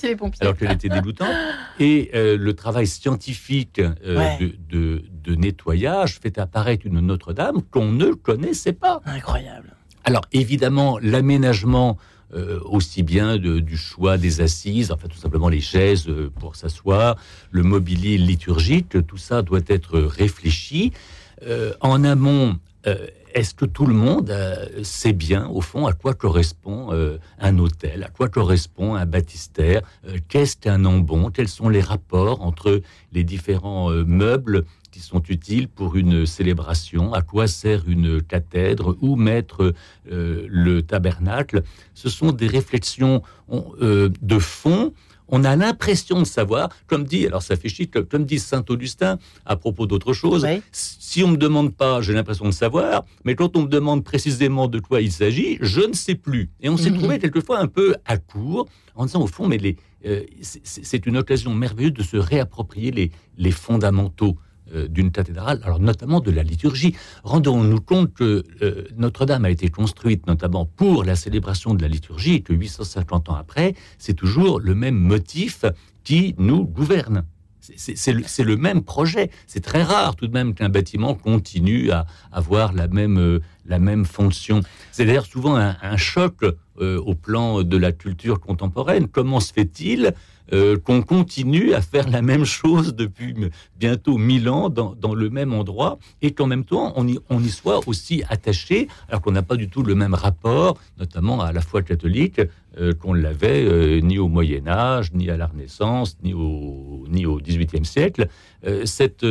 Speaker 5: qu'elle était dégoûtante. Et euh, le travail scientifique de, de, nettoyage fait apparaître une Notre-Dame qu'on ne connaissait pas.
Speaker 1: Incroyable.
Speaker 5: Alors évidemment, l'aménagement euh, aussi bien du choix des assises, enfin tout simplement les chaises euh, pour s'asseoir, le mobilier liturgique, tout ça doit être réfléchi. Euh, en amont, est-ce que tout le monde sait bien, au fond, à quoi correspond un hôtel, à quoi correspond un baptistère, qu'est-ce qu'un ambon, quels sont les rapports entre les différents meubles qui sont utiles pour une célébration, à quoi sert une cathèdre, où mettre euh, le tabernacle. Ce sont des réflexions euh, de fond. On a l'impression de savoir, comme dit, alors ça fait chic, comme dit saint Augustin à propos d'autre chose. Si on me demande pas, j'ai l'impression de savoir, mais quand on me demande précisément de quoi il s'agit, je ne sais plus. Et on s'est mhm. trouvé quelquefois un peu à court en disant au fond, mais les, euh, c'est une occasion merveilleuse de se réapproprier les, les fondamentaux d'une cathédrale, alors notamment de la liturgie. Rendons-nous compte que euh, Notre-Dame a été construite notamment pour la célébration de la liturgie et que 850 ans après, c'est toujours le même motif qui nous gouverne. C'est le, même projet. C'est très rare tout de même qu'un bâtiment continue à avoir la même, euh, la même fonction. C'est d'ailleurs souvent un, choc au plan de la culture contemporaine. Comment se fait-il euh, qu'on continue à faire la même chose depuis bientôt mille ans dans, le même endroit et qu'en même temps on y, soit aussi attaché alors qu'on n'a pas du tout le même rapport, notamment à la foi catholique, euh, qu'on l'avait euh, ni au Moyen Âge, ni à la Renaissance, ni au, ni XVIIIe siècle. cette,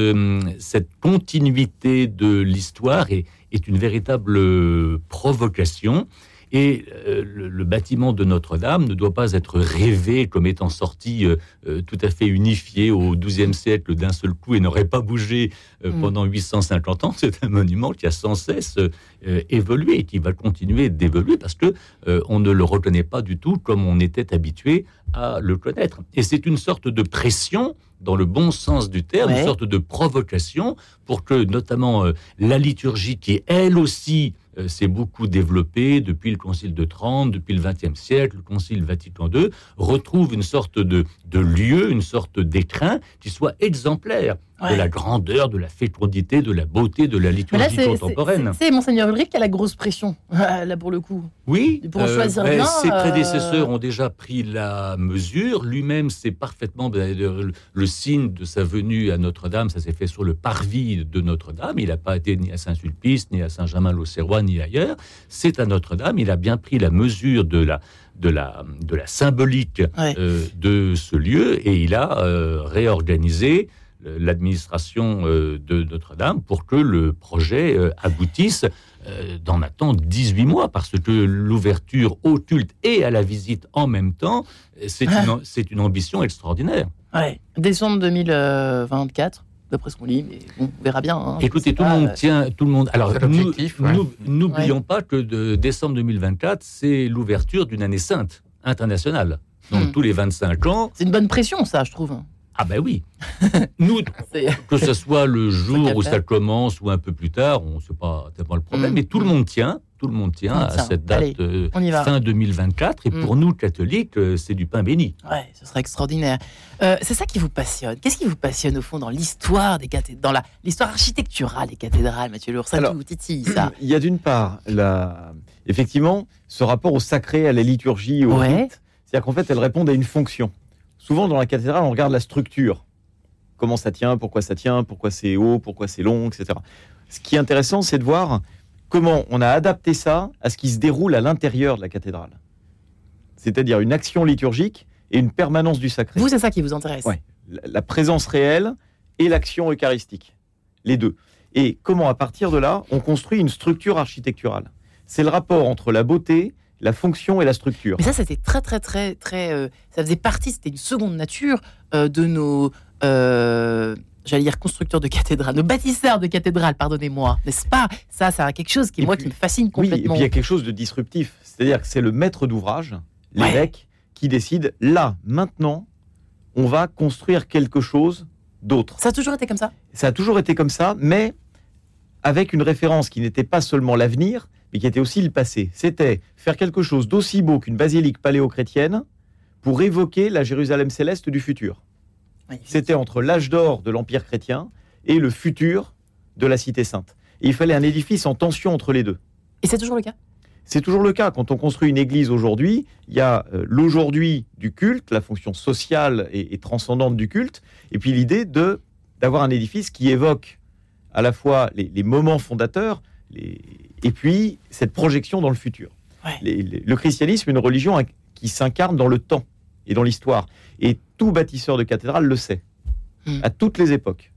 Speaker 5: continuité de l'histoire est une véritable provocation. Et euh, le, bâtiment de Notre-Dame ne doit pas être rêvé comme étant sorti euh, euh, tout à fait unifié au XIIe siècle d'un seul coup et n'aurait pas bougé mm. pendant 850 ans. C'est un monument qui a sans cesse évolué et qui va continuer d'évoluer parce que on ne le reconnaît pas du tout comme on était habitué à le connaître. Et c'est une sorte de pression dans le bon sens du terme, une sorte de provocation pour que notamment la liturgie qui elle aussi euh, s'est beaucoup développé depuis le Concile de Trente, depuis le XXe siècle, le Concile Vatican II, retrouve une sorte de, de lieu, une sorte d'écrin qui soit exemplaire de la grandeur, de la fécondité, de la beauté de la liturgie contemporaine.
Speaker 1: C'est Monseigneur Ulrich qui a la grosse pression, là pour le coup.
Speaker 5: Oui, pour euh, choisir bien, ses euh, prédécesseurs ont déjà pris la mesure. Lui-même, c'est parfaitement ben, le, signe de sa venue à Notre-Dame. Ça s'est fait sur le parvis de Notre-Dame. Il n'a pas été ni à Saint-Sulpice, ni à Saint-Germain-l'Auxerrois, ni ailleurs. C'est à Notre-Dame. Il a bien pris la mesure de la, de la, de la symbolique euh, de ce lieu et il a réorganisé l'administration euh, de Notre-Dame pour que le projet euh, aboutisse euh, dans maintenant 18 mois, parce que l'ouverture au culte et à la visite en même temps, c'est une, c'est une ambition extraordinaire.
Speaker 1: Ouais. Décembre 2024 d'après ce qu'on lit, mais on verra bien. Hein.
Speaker 5: Écoutez, tout le monde tient, tout le monde. Alors, n'oublions pas que de décembre 2024, c'est l'ouverture d'une année sainte internationale. Donc, hmm. tous les 25 ans.
Speaker 1: C'est une bonne pression, ça, je trouve.
Speaker 5: Ah ben oui. Nous, que ce soit le jour où ça commence ou un peu plus tard, on sait pas tellement le problème, mm. mais tout le monde tient, tout le monde tient à cette date euh, fin 2024. Et pour mm. nous, catholiques, euh, c'est du pain béni.
Speaker 1: Ouais, ce serait extraordinaire. Euh, c'est ça qui vous passionne. Qu'est-ce qui vous passionne au fond dans l'histoire des cathédrales, dans l'histoire architecturale des cathédrales, Mathieu Lourdes Ça tout, Titi, ça?
Speaker 4: Il y a d'une part, la... effectivement, ce rapport au sacré, à la liturgie, au rite. C'est-à-dire qu'en fait, elles répondent à une fonction souvent dans la cathédrale, on regarde la structure. Comment ça tient, pourquoi ça tient, pourquoi c'est haut, pourquoi c'est long, etc. Ce qui est intéressant, c'est de voir comment on a adapté ça à ce qui se déroule à l'intérieur de la cathédrale. C'est-à-dire une action liturgique et une permanence du sacré.
Speaker 1: Vous, c'est ça qui vous intéresse
Speaker 4: Oui. La présence réelle et l'action eucharistique. Les deux. Et comment, à partir de là, on construit une structure architecturale. C'est le rapport entre la beauté la fonction et la structure.
Speaker 1: Mais ça, c'était très, très, très, très. Euh, ça faisait partie, c'était une seconde nature euh, de nos. Euh, j'allais dire constructeurs de cathédrales, nos bâtisseurs de cathédrales, pardonnez-moi, n'est-ce pas? Ça, c'est quelque chose qui, moi, qui me fascine complètement.
Speaker 4: Oui, et puis il y a quelque chose de disruptif. C'est-à-dire que c'est le maître d'ouvrage, l'évêque, qui décide là, maintenant, on va construire quelque chose d'autre.
Speaker 1: Ça a toujours été comme ça?
Speaker 4: Ça a toujours été comme ça, mais avec une référence qui n'était pas seulement l'avenir, mais qui était aussi le passé. C'était faire quelque chose d'aussi beau qu'une basilique paléo-chrétienne pour évoquer la Jérusalem céleste du futur. C'était entre l'âge d'or de l'Empire chrétien et le futur de la Cité sainte. Et il fallait un édifice en tension entre les deux.
Speaker 1: Et c'est toujours le cas?
Speaker 4: C'est toujours le cas. Quand on construit une église aujourd'hui, il y a euh, l'aujourd'hui du culte, la fonction sociale et, transcendante du culte, et puis l'idée de d'avoir un édifice qui évoque à la fois les, moments fondateurs, les, et puis cette projection dans le futur. le christianisme est une religion qui s'incarne dans le temps et dans l'histoire. Et tout bâtisseur de cathédrale le sait, hmm. à toutes les époques.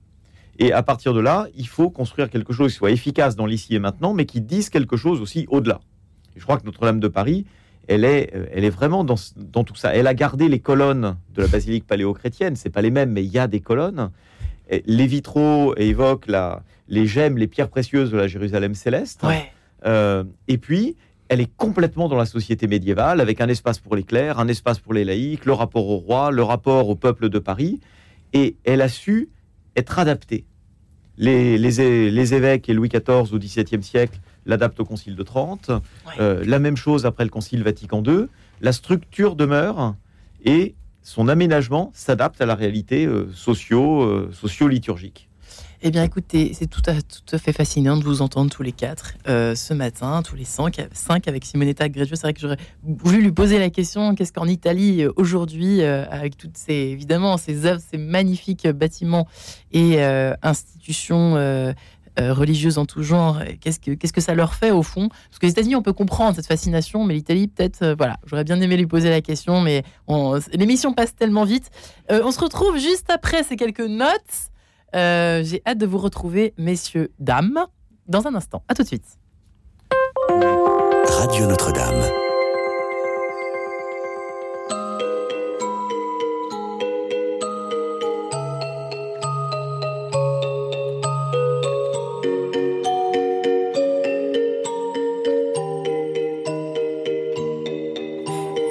Speaker 4: Et à partir de là, il faut construire quelque chose qui soit efficace dans l'ici et maintenant, mais qui dise quelque chose aussi au-delà. Je crois que Notre-Dame de Paris, elle est, euh, elle est vraiment dans, dans, tout ça. Elle a gardé les colonnes de la basilique paléo-chrétienne. C'est pas les mêmes, mais il y a des colonnes. Les vitraux évoquent la, les gemmes, les pierres précieuses de la Jérusalem céleste. Euh, et puis, elle est complètement dans la société médiévale, avec un espace pour les clercs, un espace pour les laïcs, le rapport au roi, le rapport au peuple de Paris. Et elle a su être adaptée. Les, les, évêques et Louis XIV au XVIIe siècle l'adaptent au Concile de Trente. Euh, la même chose après le Concile Vatican II. La structure demeure et son aménagement s'adapte à la réalité euh, socio, socio-liturgique.
Speaker 1: Eh bien, écoutez, c'est tout à, tout à fait fascinant de vous entendre tous les quatre euh, ce matin, tous les cinq, cinq avec Simonetta Greggio. C'est vrai que j'aurais voulu lui poser la question qu'est-ce qu'en Italie euh, aujourd'hui, euh, avec toutes ces évidemment ces œuvres, ces magnifiques bâtiments et institutions religieuses en tout genre, qu'est-ce que qu'est-ce que ça leur fait au fond? Parce que les États-Unis, on peut comprendre cette fascination, mais l'Italie, peut-être, voilà. J'aurais bien aimé lui poser la question, mais l'émission passe tellement vite. on se retrouve juste après ces quelques notes. Euh, j'ai hâte de vous retrouver, messieurs, dames, dans un instant. À tout de suite.
Speaker 11: Radio Notre-Dame.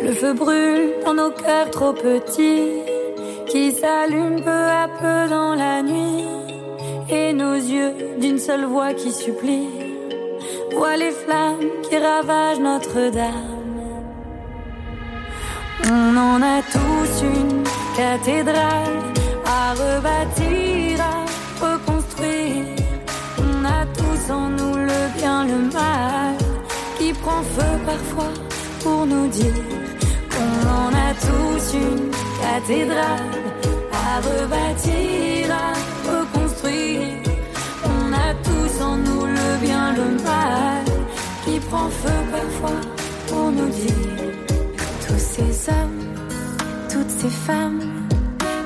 Speaker 12: Le feu brûle dans nos cœurs trop petits qui s'allume peu à peu dans la nuit, et nos yeux d'une seule voix qui supplie, voient les flammes qui ravagent Notre-Dame. On en a tous une cathédrale à rebâtir, à reconstruire. On a tous en nous le bien, le mal, qui prend feu parfois pour nous dire cathédrale à rebâtir, à reconstruire. On a tous en nous le bien, le mal qui prend feu parfois pour nous dire tous ces hommes, toutes ces femmes,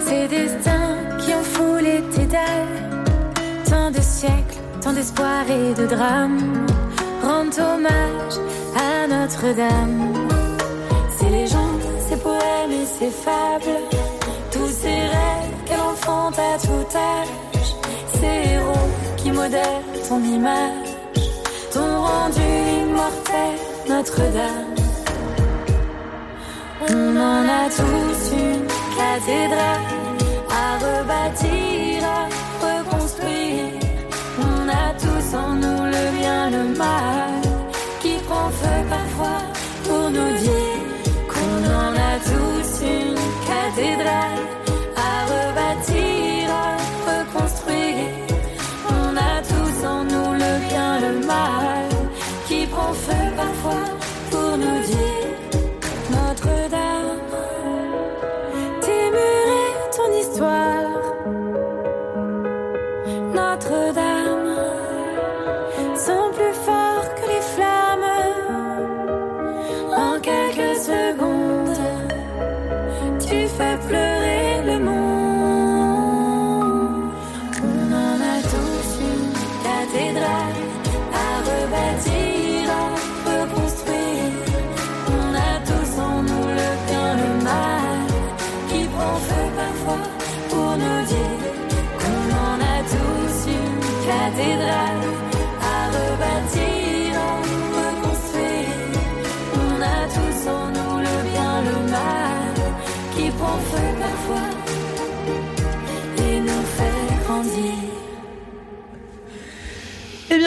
Speaker 12: ces destins qui ont foulé tes dalles. Tant de siècles, tant d'espoir et de drames rendent hommage à Notre-Dame. Fables tous ces rêves qu'elle enfante à tout âge, ces héros qui modèrent ton image, t'ont rendu immortel Notre-Dame. On en a tous une cathédrale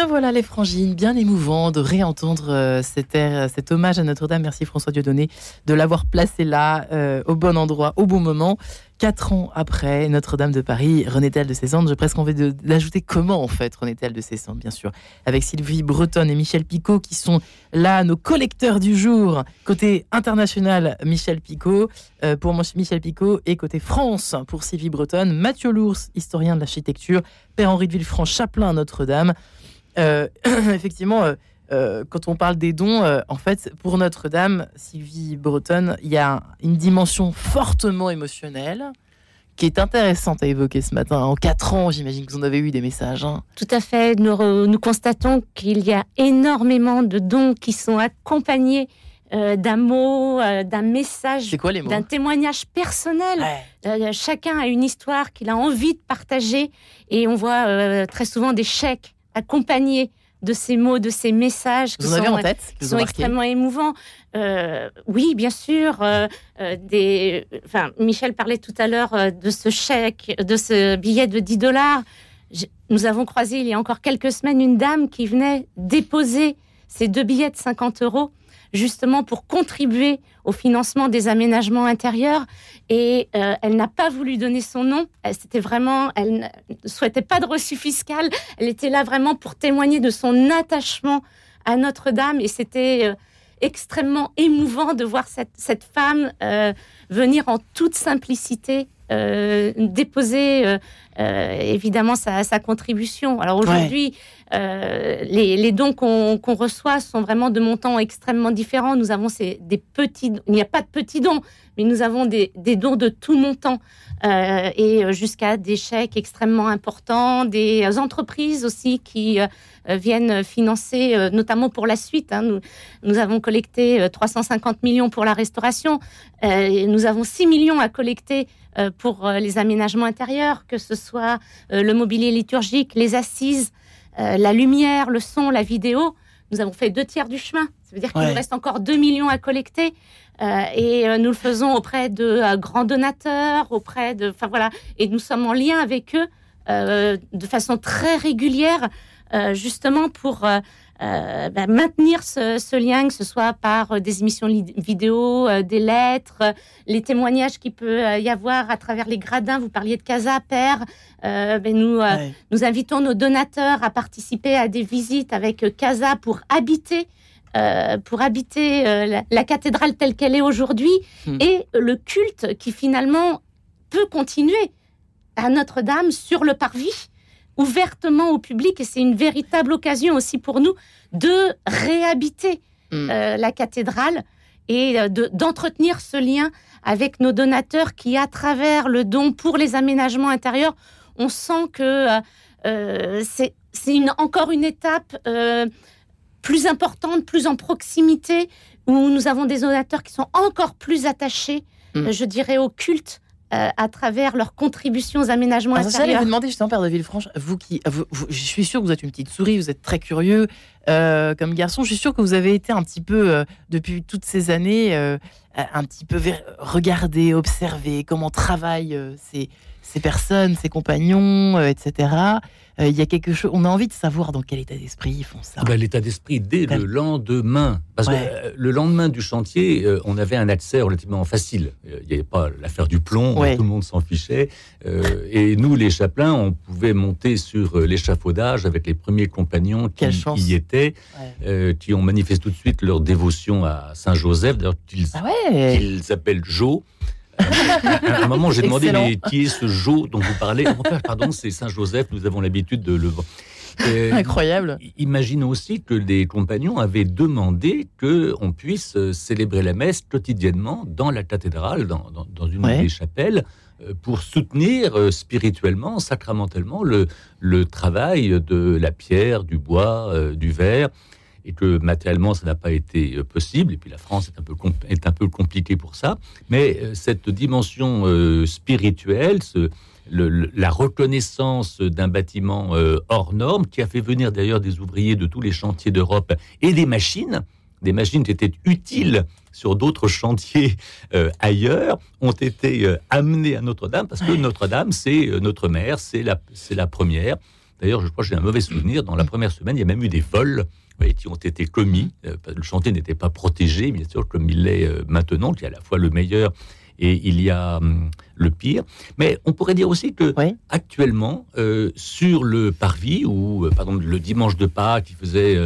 Speaker 1: voilà les frangines, bien émouvant de réentendre euh, cet, air, cet hommage à Notre-Dame. Merci François Dieudonné de l'avoir placé là, euh, au bon endroit, au bon moment. Quatre ans après Notre-Dame de Paris, René-Tel de César, j'ai presque envie d'ajouter comment en fait René-Tel de César, bien sûr, avec Sylvie Bretonne et Michel Picot qui sont là, nos collecteurs du jour. Côté international, Michel Picot, euh, pour Michel Picot, et côté France, pour Sylvie Bretonne, Mathieu Lours, historien de l'architecture, Père-Henri de Villefranc, chapelain à Notre-Dame. Euh, effectivement, euh, euh, quand on parle des dons, en fait, pour Notre-Dame, Sylvie Bretonne, il y a une dimension fortement émotionnelle qui est intéressante à évoquer ce matin. En quatre ans, j'imagine que vous en avez eu des messages. hein.
Speaker 3: Tout à fait. Nous, re- nous constatons qu'il y a énormément de dons qui sont accompagnés euh, d'un mot, euh, d'un message, d'un témoignage personnel. Euh, chacun a une histoire qu'il a envie de partager et on voit très souvent des chèques accompagnés de ces mots, de ces messages qui
Speaker 1: Vous en avez
Speaker 3: sont,
Speaker 1: en tête qui
Speaker 3: extrêmement émouvants. Euh, oui, bien sûr. euh, euh, des, enfin, Michel parlait tout à l'heure de ce chèque, de ce billet de 10 dollars. Nous avons croisé il y a encore quelques semaines une dame qui venait déposer ces deux billets de 50 euros justement pour contribuer au financement des aménagements intérieurs. Et elle n'a pas voulu donner son nom. C'était vraiment, elle ne souhaitait pas de reçu fiscal. Elle était là vraiment pour témoigner de son attachement à Notre-Dame. Et c'était extrêmement émouvant de voir cette, cette femme venir en toute simplicité euh, déposer euh, euh, évidemment sa, contribution. Alors aujourd'hui, les, dons qu'on reçoit sont vraiment de montants extrêmement différents. Nous avons des petits, il n'y a pas de petits dons, mais nous avons des, dons de tout montant et jusqu'à des chèques extrêmement importants, des entreprises aussi qui viennent financer, notamment pour la suite. Hein. Nous, nous, avons collecté 350 millions pour la restauration. et nous avons 6 millions à collecter euh, pour euh, les aménagements intérieurs, que ce soit euh, le mobilier liturgique, les assises, la lumière, le son, la vidéo. Nous avons fait deux tiers du chemin. Ça veut dire qu'il nous reste encore 2 millions à collecter. et nous le faisons auprès de grands donateurs, auprès de. Enfin voilà. Et nous sommes en lien avec eux de façon très régulière, justement pour euh, bah, maintenir ce, lien, que ce soit par euh, des émissions vidéo, euh, des lettres, les témoignages qu'il peut y avoir à travers les gradins. Vous parliez de Casa Père. Ben, nous, nous invitons nos donateurs à participer à des visites avec Casa pour habiter. pour habiter la, cathédrale telle qu'elle est aujourd'hui hmm. et le culte qui finalement peut continuer à Notre-Dame sur le parvis ouvertement au public et c'est une véritable occasion aussi pour nous de réhabiter mm. euh, la cathédrale et euh, d'entretenir ce lien avec nos donateurs qui, à travers le don pour les aménagements intérieurs, on sent que euh, c'est une, encore une étape plus importante, plus en proximité, où nous avons des donateurs qui sont encore plus attachés, mm. je dirais, au culte euh, à travers leurs contributions aux aménagements
Speaker 1: intérieurs. J'allais vous demander justement, Père de Villefranche, vous qui, je suis sûr que vous êtes une petite souris, vous êtes très curieux euh, comme garçon. Je suis sûr que vous avez été un petit peu, euh, depuis toutes ces années, un petit peu regarder, observer comment travaillent ces, ces personnes, ces compagnons, etc. Euh, il y a quelque chose. On a envie de savoir dans quel état d'esprit ils font ça.
Speaker 5: Ah ben, l'état d'esprit dès le lendemain. Parce que euh, le lendemain du chantier, euh, on avait un accès relativement facile. Il n'y avait pas l'affaire du plomb, tout le monde s'en fichait. et nous, les chapelains, on pouvait monter sur l'échafaudage avec les premiers compagnons qui y étaient, qui ont manifesté tout de suite leur dévotion à Saint Joseph, d'ailleurs qu'ils ah s'appellent Jo. À un moment, j'ai demandé mais qui est ce Jo dont vous parlez? Pardon, c'est Saint Joseph. Nous avons l'habitude de le.
Speaker 1: Euh, Incroyable.
Speaker 5: Imagine aussi que les compagnons avaient demandé que on puisse euh, célébrer la messe quotidiennement dans la cathédrale, dans, une des chapelles, euh, pour soutenir spirituellement, sacramentellement le, le travail de la pierre, du bois, du verre et que matériellement ça n'a pas été euh, possible. Et puis la France est un peu, est un peu compliquée pour ça. Mais euh, cette dimension euh, spirituelle, ce, la reconnaissance d'un bâtiment hors norme, qui a fait venir d'ailleurs des ouvriers de tous les chantiers d'Europe et des machines, des machines qui étaient utiles sur d'autres chantiers ailleurs, ont été amenées à Notre-Dame, parce que Notre-Dame, c'est notre mère, c'est la, la première. D'ailleurs, je crois que j'ai un mauvais souvenir, dans la première semaine, il y a même eu des vols qui ont été commis. Euh, le chantier n'était pas protégé, bien sûr, comme il l'est euh, maintenant, y a à la fois le meilleur et il y a hum, le pire. Mais on pourrait dire aussi que actuellement, euh, sur le parvis, ou pardon, le dimanche de Pâques, qui faisait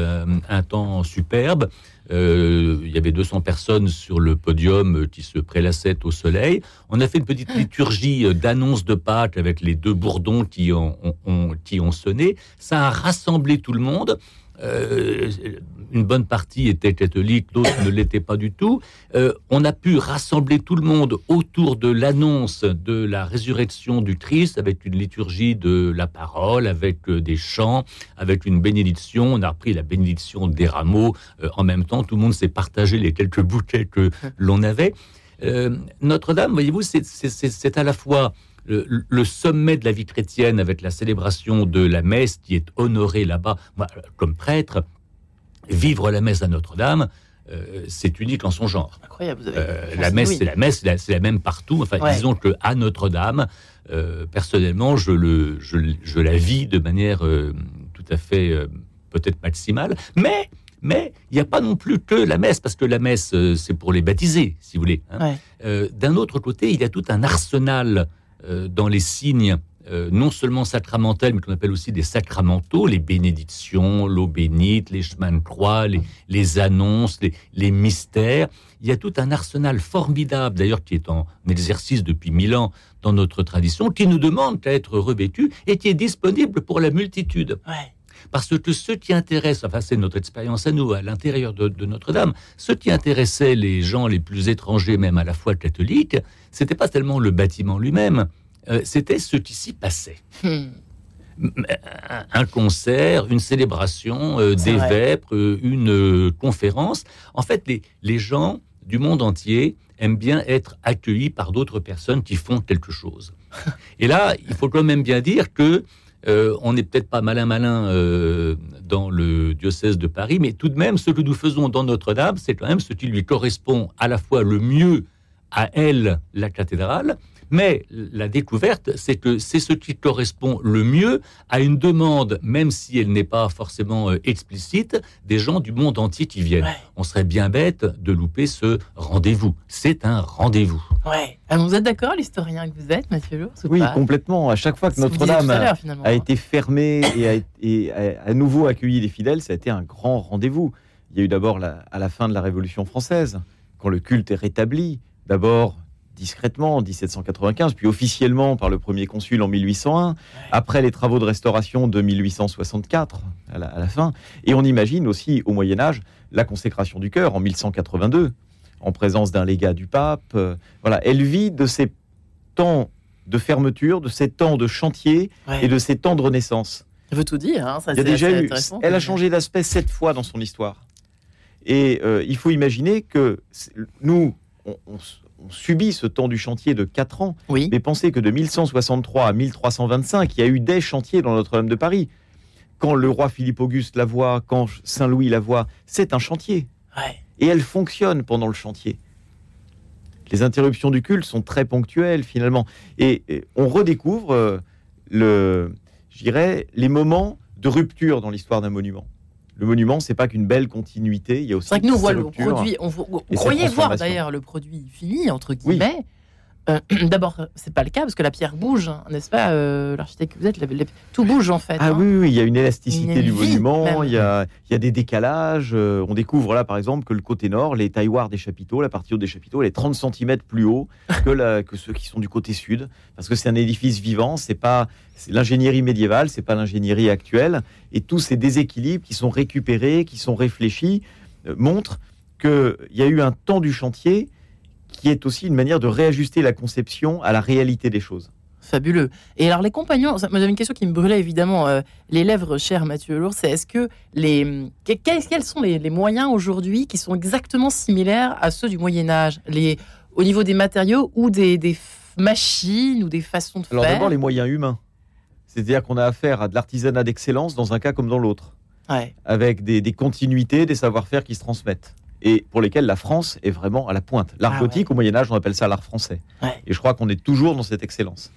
Speaker 5: un temps superbe, il y avait 200 personnes sur le podium qui se prélassaient au soleil. On a fait une petite liturgie d'annonce de Pâques avec les deux bourdons qui ont, qui ont sonné. Ça a rassemblé tout le monde. Euh, une bonne partie était catholique, d'autres ne l'étaient pas du tout. Euh, on a pu rassembler tout le monde autour de l'annonce de la résurrection du Christ avec une liturgie de la parole, avec euh, des chants, avec une bénédiction. On a repris la bénédiction des rameaux en même temps. Tout le monde s'est partagé les quelques bouquets que l'on avait. Notre-Dame, voyez-vous, c'est à la fois le, sommet de la vie chrétienne avec la célébration de la messe qui est honorée là-bas. Moi, comme prêtre, vivre la messe à Notre-Dame, euh, c'est unique en son genre.
Speaker 1: Incroyable.
Speaker 5: Euh, la messe, c'est la messe, c'est la, même partout. Enfin, disons que à Notre-Dame, euh, personnellement, je, le, je, la vis de manière tout à fait peut-être maximale, mais Mais il n'y a pas non plus que la messe, parce que la messe, c'est pour les baptisés, si vous voulez. Hein. D'un autre côté, il y a tout un arsenal dans les signes non seulement sacramentels, mais qu'on appelle aussi des sacramentaux, les bénédictions, l'eau bénite, les chemins de croix, les, annonces, les, mystères. Il y a tout un arsenal formidable, d'ailleurs, qui est en exercice depuis mille ans dans notre tradition, qui nous demande à être revêtu et qui est disponible pour la multitude. Parce que ce qui intéresse, enfin c'est notre expérience à nous, à l'intérieur de, Notre-Dame, ce qui intéressait les gens les plus étrangers, même à la foi catholique, c'était pas tellement le bâtiment lui-même, euh, c'était ce qui s'y passait. Hmm. Un concert, une célébration, euh, des vêpres, euh, une conférence. En fait, les, les gens du monde entier aiment bien être accueillis par d'autres personnes qui font quelque chose. Et là, il faut quand même bien dire que euh, on n'est peut-être pas malin malin euh, dans le diocèse de Paris, mais tout de même, ce que nous faisons dans Notre-Dame, c'est quand même ce qui lui correspond à la fois le mieux à elle, la cathédrale, mais la découverte, c'est que c'est ce qui correspond le mieux à une demande, même si elle n'est pas forcément euh, explicite, des gens du monde entier qui viennent. On serait bien bête de louper ce rendez-vous. C'est un rendez-vous.
Speaker 1: Ouais. Ah, vous êtes d'accord, l'historien que vous êtes, Mathieu Lourdes
Speaker 4: Oui, complètement. À chaque fois que Notre-Dame a, été fermée et, a, à nouveau accueilli les fidèles, ça a été un grand rendez-vous. Il y a eu d'abord à la fin de la Révolution française, quand le culte est rétabli, d'abord discrètement en 1795, puis officiellement par le premier consul en 1801, après les travaux de restauration de 1864 à la, fin. Et on imagine aussi au Moyen Âge la consécration du cœur en 1182, en présence d'un légat du pape. Euh, voilà, elle vit de ces temps de fermeture, de ces temps de chantier et de ces temps de renaissance.
Speaker 1: Ça veut tout dire. Hein, ça,
Speaker 4: il déjà eu, elle a changé d'aspect sept fois dans son histoire. Et euh, il faut imaginer que nous, on, on, on subit ce temps du chantier de 4 ans.
Speaker 1: Oui.
Speaker 4: Mais pensez que de 1163 à 1325, il y a eu des chantiers dans Notre-Dame de Paris. Quand le roi Philippe Auguste la voit, quand Saint-Louis la voit, c'est un chantier. Et elle fonctionne pendant le chantier. Les interruptions du culte sont très ponctuelles finalement. Et, on redécouvre euh, le, je dirais, les moments de rupture dans l'histoire d'un monument le monument, c'est pas qu'une belle continuité. Il y a aussi.
Speaker 1: C'est vrai que nous, on voit le produit. On, croyait voir d'ailleurs le produit fini entre guillemets. Euh, d'abord, c'est pas le cas parce que la pierre bouge, hein, n'est-ce pas, euh, l'architecte que vous êtes, tout bouge en fait.
Speaker 4: Ah hein. oui, oui, il y a une élasticité du monument, il y, a, il y, a, des décalages. Euh, on découvre là, par exemple, que le côté nord, les tailloirs des chapiteaux, la partie haute des chapiteaux, elle est 30 cm plus haut que, la, que ceux qui sont du côté sud, parce que c'est un édifice vivant, c'est pas l'ingénierie médiévale, c'est pas l'ingénierie actuelle, et tous ces déséquilibres qui sont récupérés, qui sont réfléchis, montrent qu'il y a eu un temps du chantier qui est aussi une manière de réajuster la conception à la réalité des choses.
Speaker 1: Fabuleux. Et alors les compagnons, j'avais une question qui me brûlait évidemment. Euh, les lèvres, cher Mathieu Lourdes, c'est est-ce que les quels, sont les, moyens aujourd'hui qui sont exactement similaires à ceux du Moyen Âge, les au niveau des matériaux ou des, machines ou des façons de
Speaker 4: faire?
Speaker 1: Alors
Speaker 4: d'abord les moyens humains, c'est-à-dire qu'on a affaire à de l'artisanat d'excellence dans un cas comme dans l'autre, avec des continuités, des savoir-faire qui se transmettent et pour lesquels la France est vraiment à la pointe. L'art ah gothique, au Moyen Âge, on appelle ça l'art français. Et je crois qu'on est toujours dans cette excellence.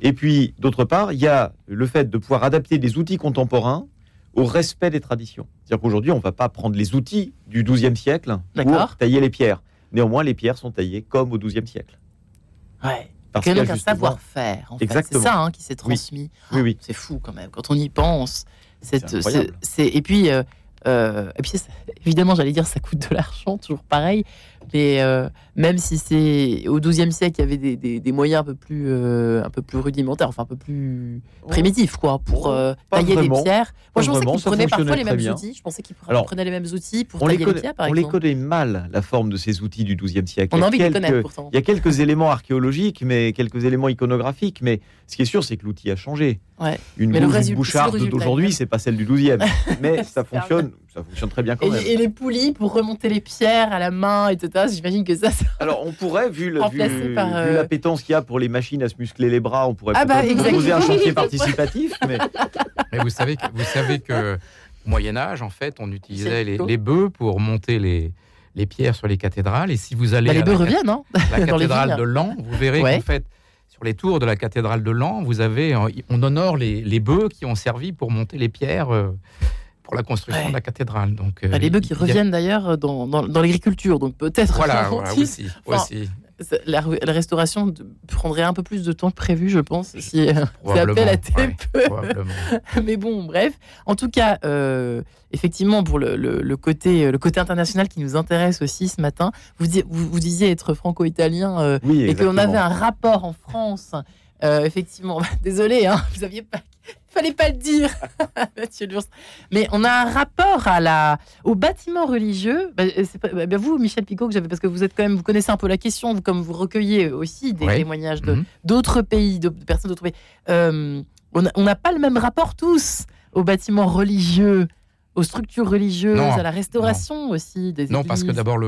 Speaker 4: Et puis, d'autre part, il y a le fait de pouvoir adapter des outils contemporains au respect des traditions. C'est-à-dire qu'aujourd'hui, on ne va pas prendre les outils du XIIe siècle pour tailler les pierres. Néanmoins, les pierres sont taillées comme au XIIe siècle.
Speaker 1: Ouais. Parce qu'il y a un savoir-faire. En fait? C'est ça hein, qui s'est transmis.
Speaker 4: Oui. oui,
Speaker 1: C'est fou quand même. Quand on y pense, c'est et puis euh, et puis, évidemment, j'allais dire, ça coûte de l'argent, toujours pareil. Mais euh, même si c'est au XIIe siècle, il y avait des, des, moyens un peu plus, euh, un peu plus rudimentaires, enfin un peu plus primitifs, quoi, pour tailler des pierres. Moi, je pensais qu'ils prenaient parfois les mêmes outils. Je pensais qu'ils prenaient les mêmes outils pour tailler les, pierres, par
Speaker 4: on
Speaker 1: exemple.
Speaker 4: On les connaît mal, la forme de ces outils du XIIe siècle.
Speaker 1: On a envie de connaître, pourtant.
Speaker 4: Il y a quelques éléments archéologiques, mais quelques éléments iconographiques. Mais ce qui est sûr, c'est que l'outil a changé. Une, boucharde d'aujourd'hui, c'est pas celle du XIIe. mais ça fonctionne ça fonctionne très bien quand
Speaker 1: et,
Speaker 4: même.
Speaker 1: Et les poulies pour remonter les pierres à la main, etc. J'imagine que ça.
Speaker 4: Alors on pourrait, vu,
Speaker 1: euh,
Speaker 4: l'appétence qu'il y a pour les machines à se muscler les bras, on pourrait ah bah, proposer un chantier participatif. mais...
Speaker 2: mais... vous savez, que, vous savez que au Moyen Âge, en fait, on utilisait les, les, bœufs pour monter les, les pierres sur les cathédrales. Et si vous allez
Speaker 1: bah, les bœufs reviennent, non
Speaker 2: hein, La cathédrale de Lens, vous verrez qu'en fait sur les tours de la cathédrale de Lens, vous avez, on honore les, les bœufs qui ont servi pour monter les pierres. Euh, pour la construction de la cathédrale. Donc,
Speaker 1: bah, les bœufs qui reviennent d'ailleurs dans, dans, l'agriculture, donc peut-être.
Speaker 2: Voilà, aussi. aussi
Speaker 1: la, restauration prendrait un peu plus de temps que prévu, je pense, si euh, c'est appel à peu. Mais bon, bref. En tout cas, euh, effectivement, pour le, côté, le côté international qui nous intéresse aussi ce matin, vous, vous, disiez être franco-italien euh, et qu'on avait un rapport en France. effectivement, désolé, hein, vous aviez pas fallait pas le dire, Mathieu Mais on a un rapport à la, au bâtiment religieux. Bah, c'est bah, bah, vous, Michel Picot, que j'avais, parce que vous êtes quand même, vous connaissez un peu la question, comme vous recueillez aussi des témoignages de, mhm. d'autres pays, de, personnes d'autres pays. Euh, on n'a pas le même rapport tous au bâtiment religieux aux structures religieuses, à la restauration aussi des
Speaker 2: Non, parce que d'abord,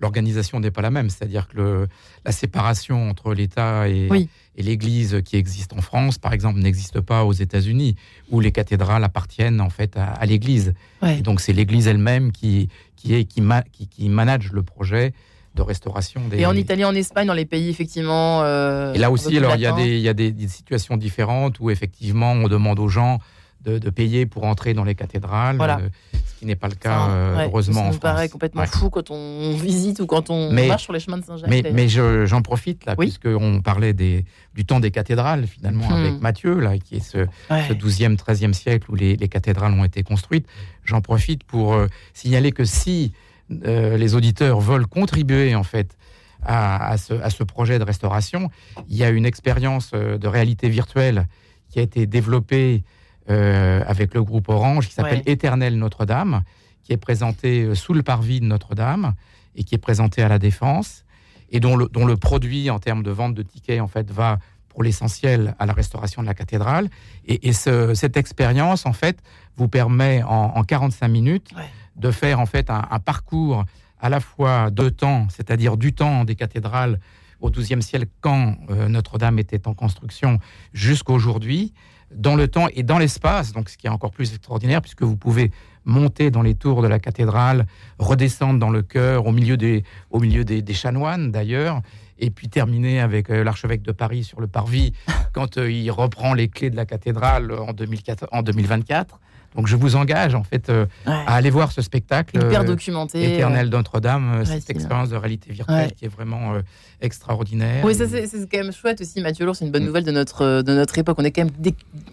Speaker 2: l'organisation n'est pas la même. C'est-à-dire que le, la séparation entre l'État et, et l'Église qui existe en France, par exemple, n'existe pas aux États-Unis, où les cathédrales appartiennent en fait à, l'Église. Donc, c'est l'Église elle-même qui, qui, est, qui, qui, manage le projet de restauration des...
Speaker 1: Et en Italie, en Espagne, dans les pays effectivement...
Speaker 2: Euh, et là aussi, alors, il y a, des, il y a des, des situations différentes où effectivement, on demande aux gens de, payer pour entrer dans les cathédrales, euh, ce qui n'est pas le cas, euh, heureusement. Ça
Speaker 1: me paraît complètement fou quand on visite ou quand on marche sur les chemins de Saint-Jacques.
Speaker 2: Mais, mais j'en profite, là, puisqu'on parlait des, du temps des cathédrales, finalement, hmm. avec Matthieu, là, qui est ce, 12e, 13e siècle où les, cathédrales ont été construites. J'en profite pour euh, signaler que si les auditeurs veulent contribuer, en fait, à, ce, à, ce, projet de restauration, il y a une expérience de réalité virtuelle qui a été développée euh, avec le groupe Orange qui s'appelle Éternel Notre-Dame, qui est présenté euh, sous le parvis de Notre-Dame et qui est présenté à la Défense et dont le, dont le produit en termes de vente de tickets en fait va pour l'essentiel à la restauration de la cathédrale. Et, cette expérience en fait vous permet en, 45 minutes de faire en fait un, parcours à la fois de temps, c'est-à-dire du temps des cathédrales au XIIe siècle quand euh, Notre-Dame était en construction jusqu'aujourd'hui, dans le temps et dans l'espace, donc ce qui est encore plus extraordinaire, puisque vous pouvez monter dans les tours de la cathédrale, redescendre dans le chœur, au milieu des, au milieu des, chanoines d'ailleurs, et puis terminer avec euh, l'archevêque de Paris sur le parvis quand euh, il reprend les clés de la cathédrale en, 2004, en 2024. Donc je vous engage en fait euh, à aller voir ce spectacle
Speaker 1: hyper documenté,
Speaker 2: Éternel Notre-Dame, cette expérience de réalité virtuelle qui est vraiment extraordinaire.
Speaker 1: Oui, ça c'est quand même chouette aussi, Mathieu Lourd, c'est une bonne mm. nouvelle de notre de notre époque. On est quand même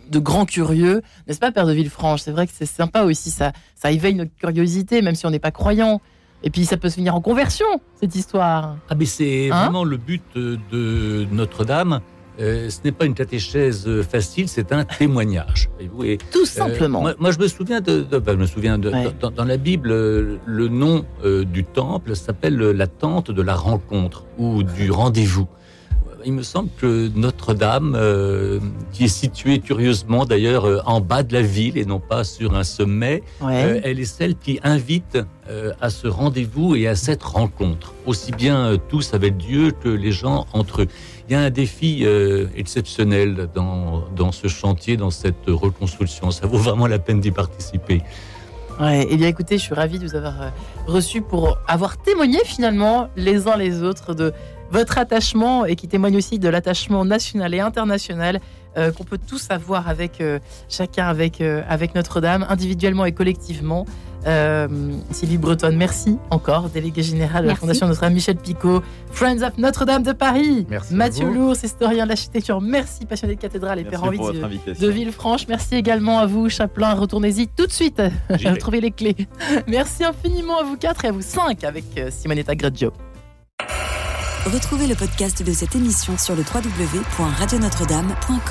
Speaker 1: de grands curieux, n'est-ce pas, Père de Villefranche? C'est vrai que c'est sympa aussi, ça ça éveille notre curiosité, même si on n'est pas croyant. Et puis ça peut se finir en conversion, cette histoire.
Speaker 5: Ah mais c'est hein? vraiment le but de Notre-Dame euh, ce n'est pas une catéchèse facile, c'est un témoignage.
Speaker 1: Et, Tout euh, simplement.
Speaker 5: moi, je me souviens de, je me souviens de, dans, la Bible, le nom euh, du temple s'appelle la tente de la rencontre ou du rendez-vous. Il me semble que Notre-Dame, qui est située curieusement d'ailleurs en bas de la ville et non pas sur un sommet, elle est celle qui invite à ce rendez-vous et à cette rencontre, aussi bien tous avec Dieu que les gens entre eux. Il y a un défi euh, exceptionnel dans, dans ce chantier, dans cette reconstruction. Ça vaut vraiment la peine d'y participer.
Speaker 1: Ouais, eh bien écoutez, je suis ravie de vous avoir euh, reçu pour avoir témoigné finalement les uns les autres de votre attachement et qui témoigne aussi de l'attachement national et international euh, qu'on peut tous avoir avec chacun avec, avec Notre-Dame, individuellement et collectivement. Euh, Sylvie Breton, merci encore, délégué général de la Fondation Notre-Dame, Michel Picot, Friends of Notre-Dame de Paris,
Speaker 2: merci
Speaker 1: Mathieu Lours, historien de l'architecture, merci, passionné de cathédrale et père Henri de, Villefranche, merci également à vous, Chaplin, retournez-y tout de suite, trouvez les clés. Merci infiniment à vous quatre et à vous cinq avec euh, Simonetta Greggio.
Speaker 9: Retrouvez le podcast de cette émission sur le www.radionotre-dame.com.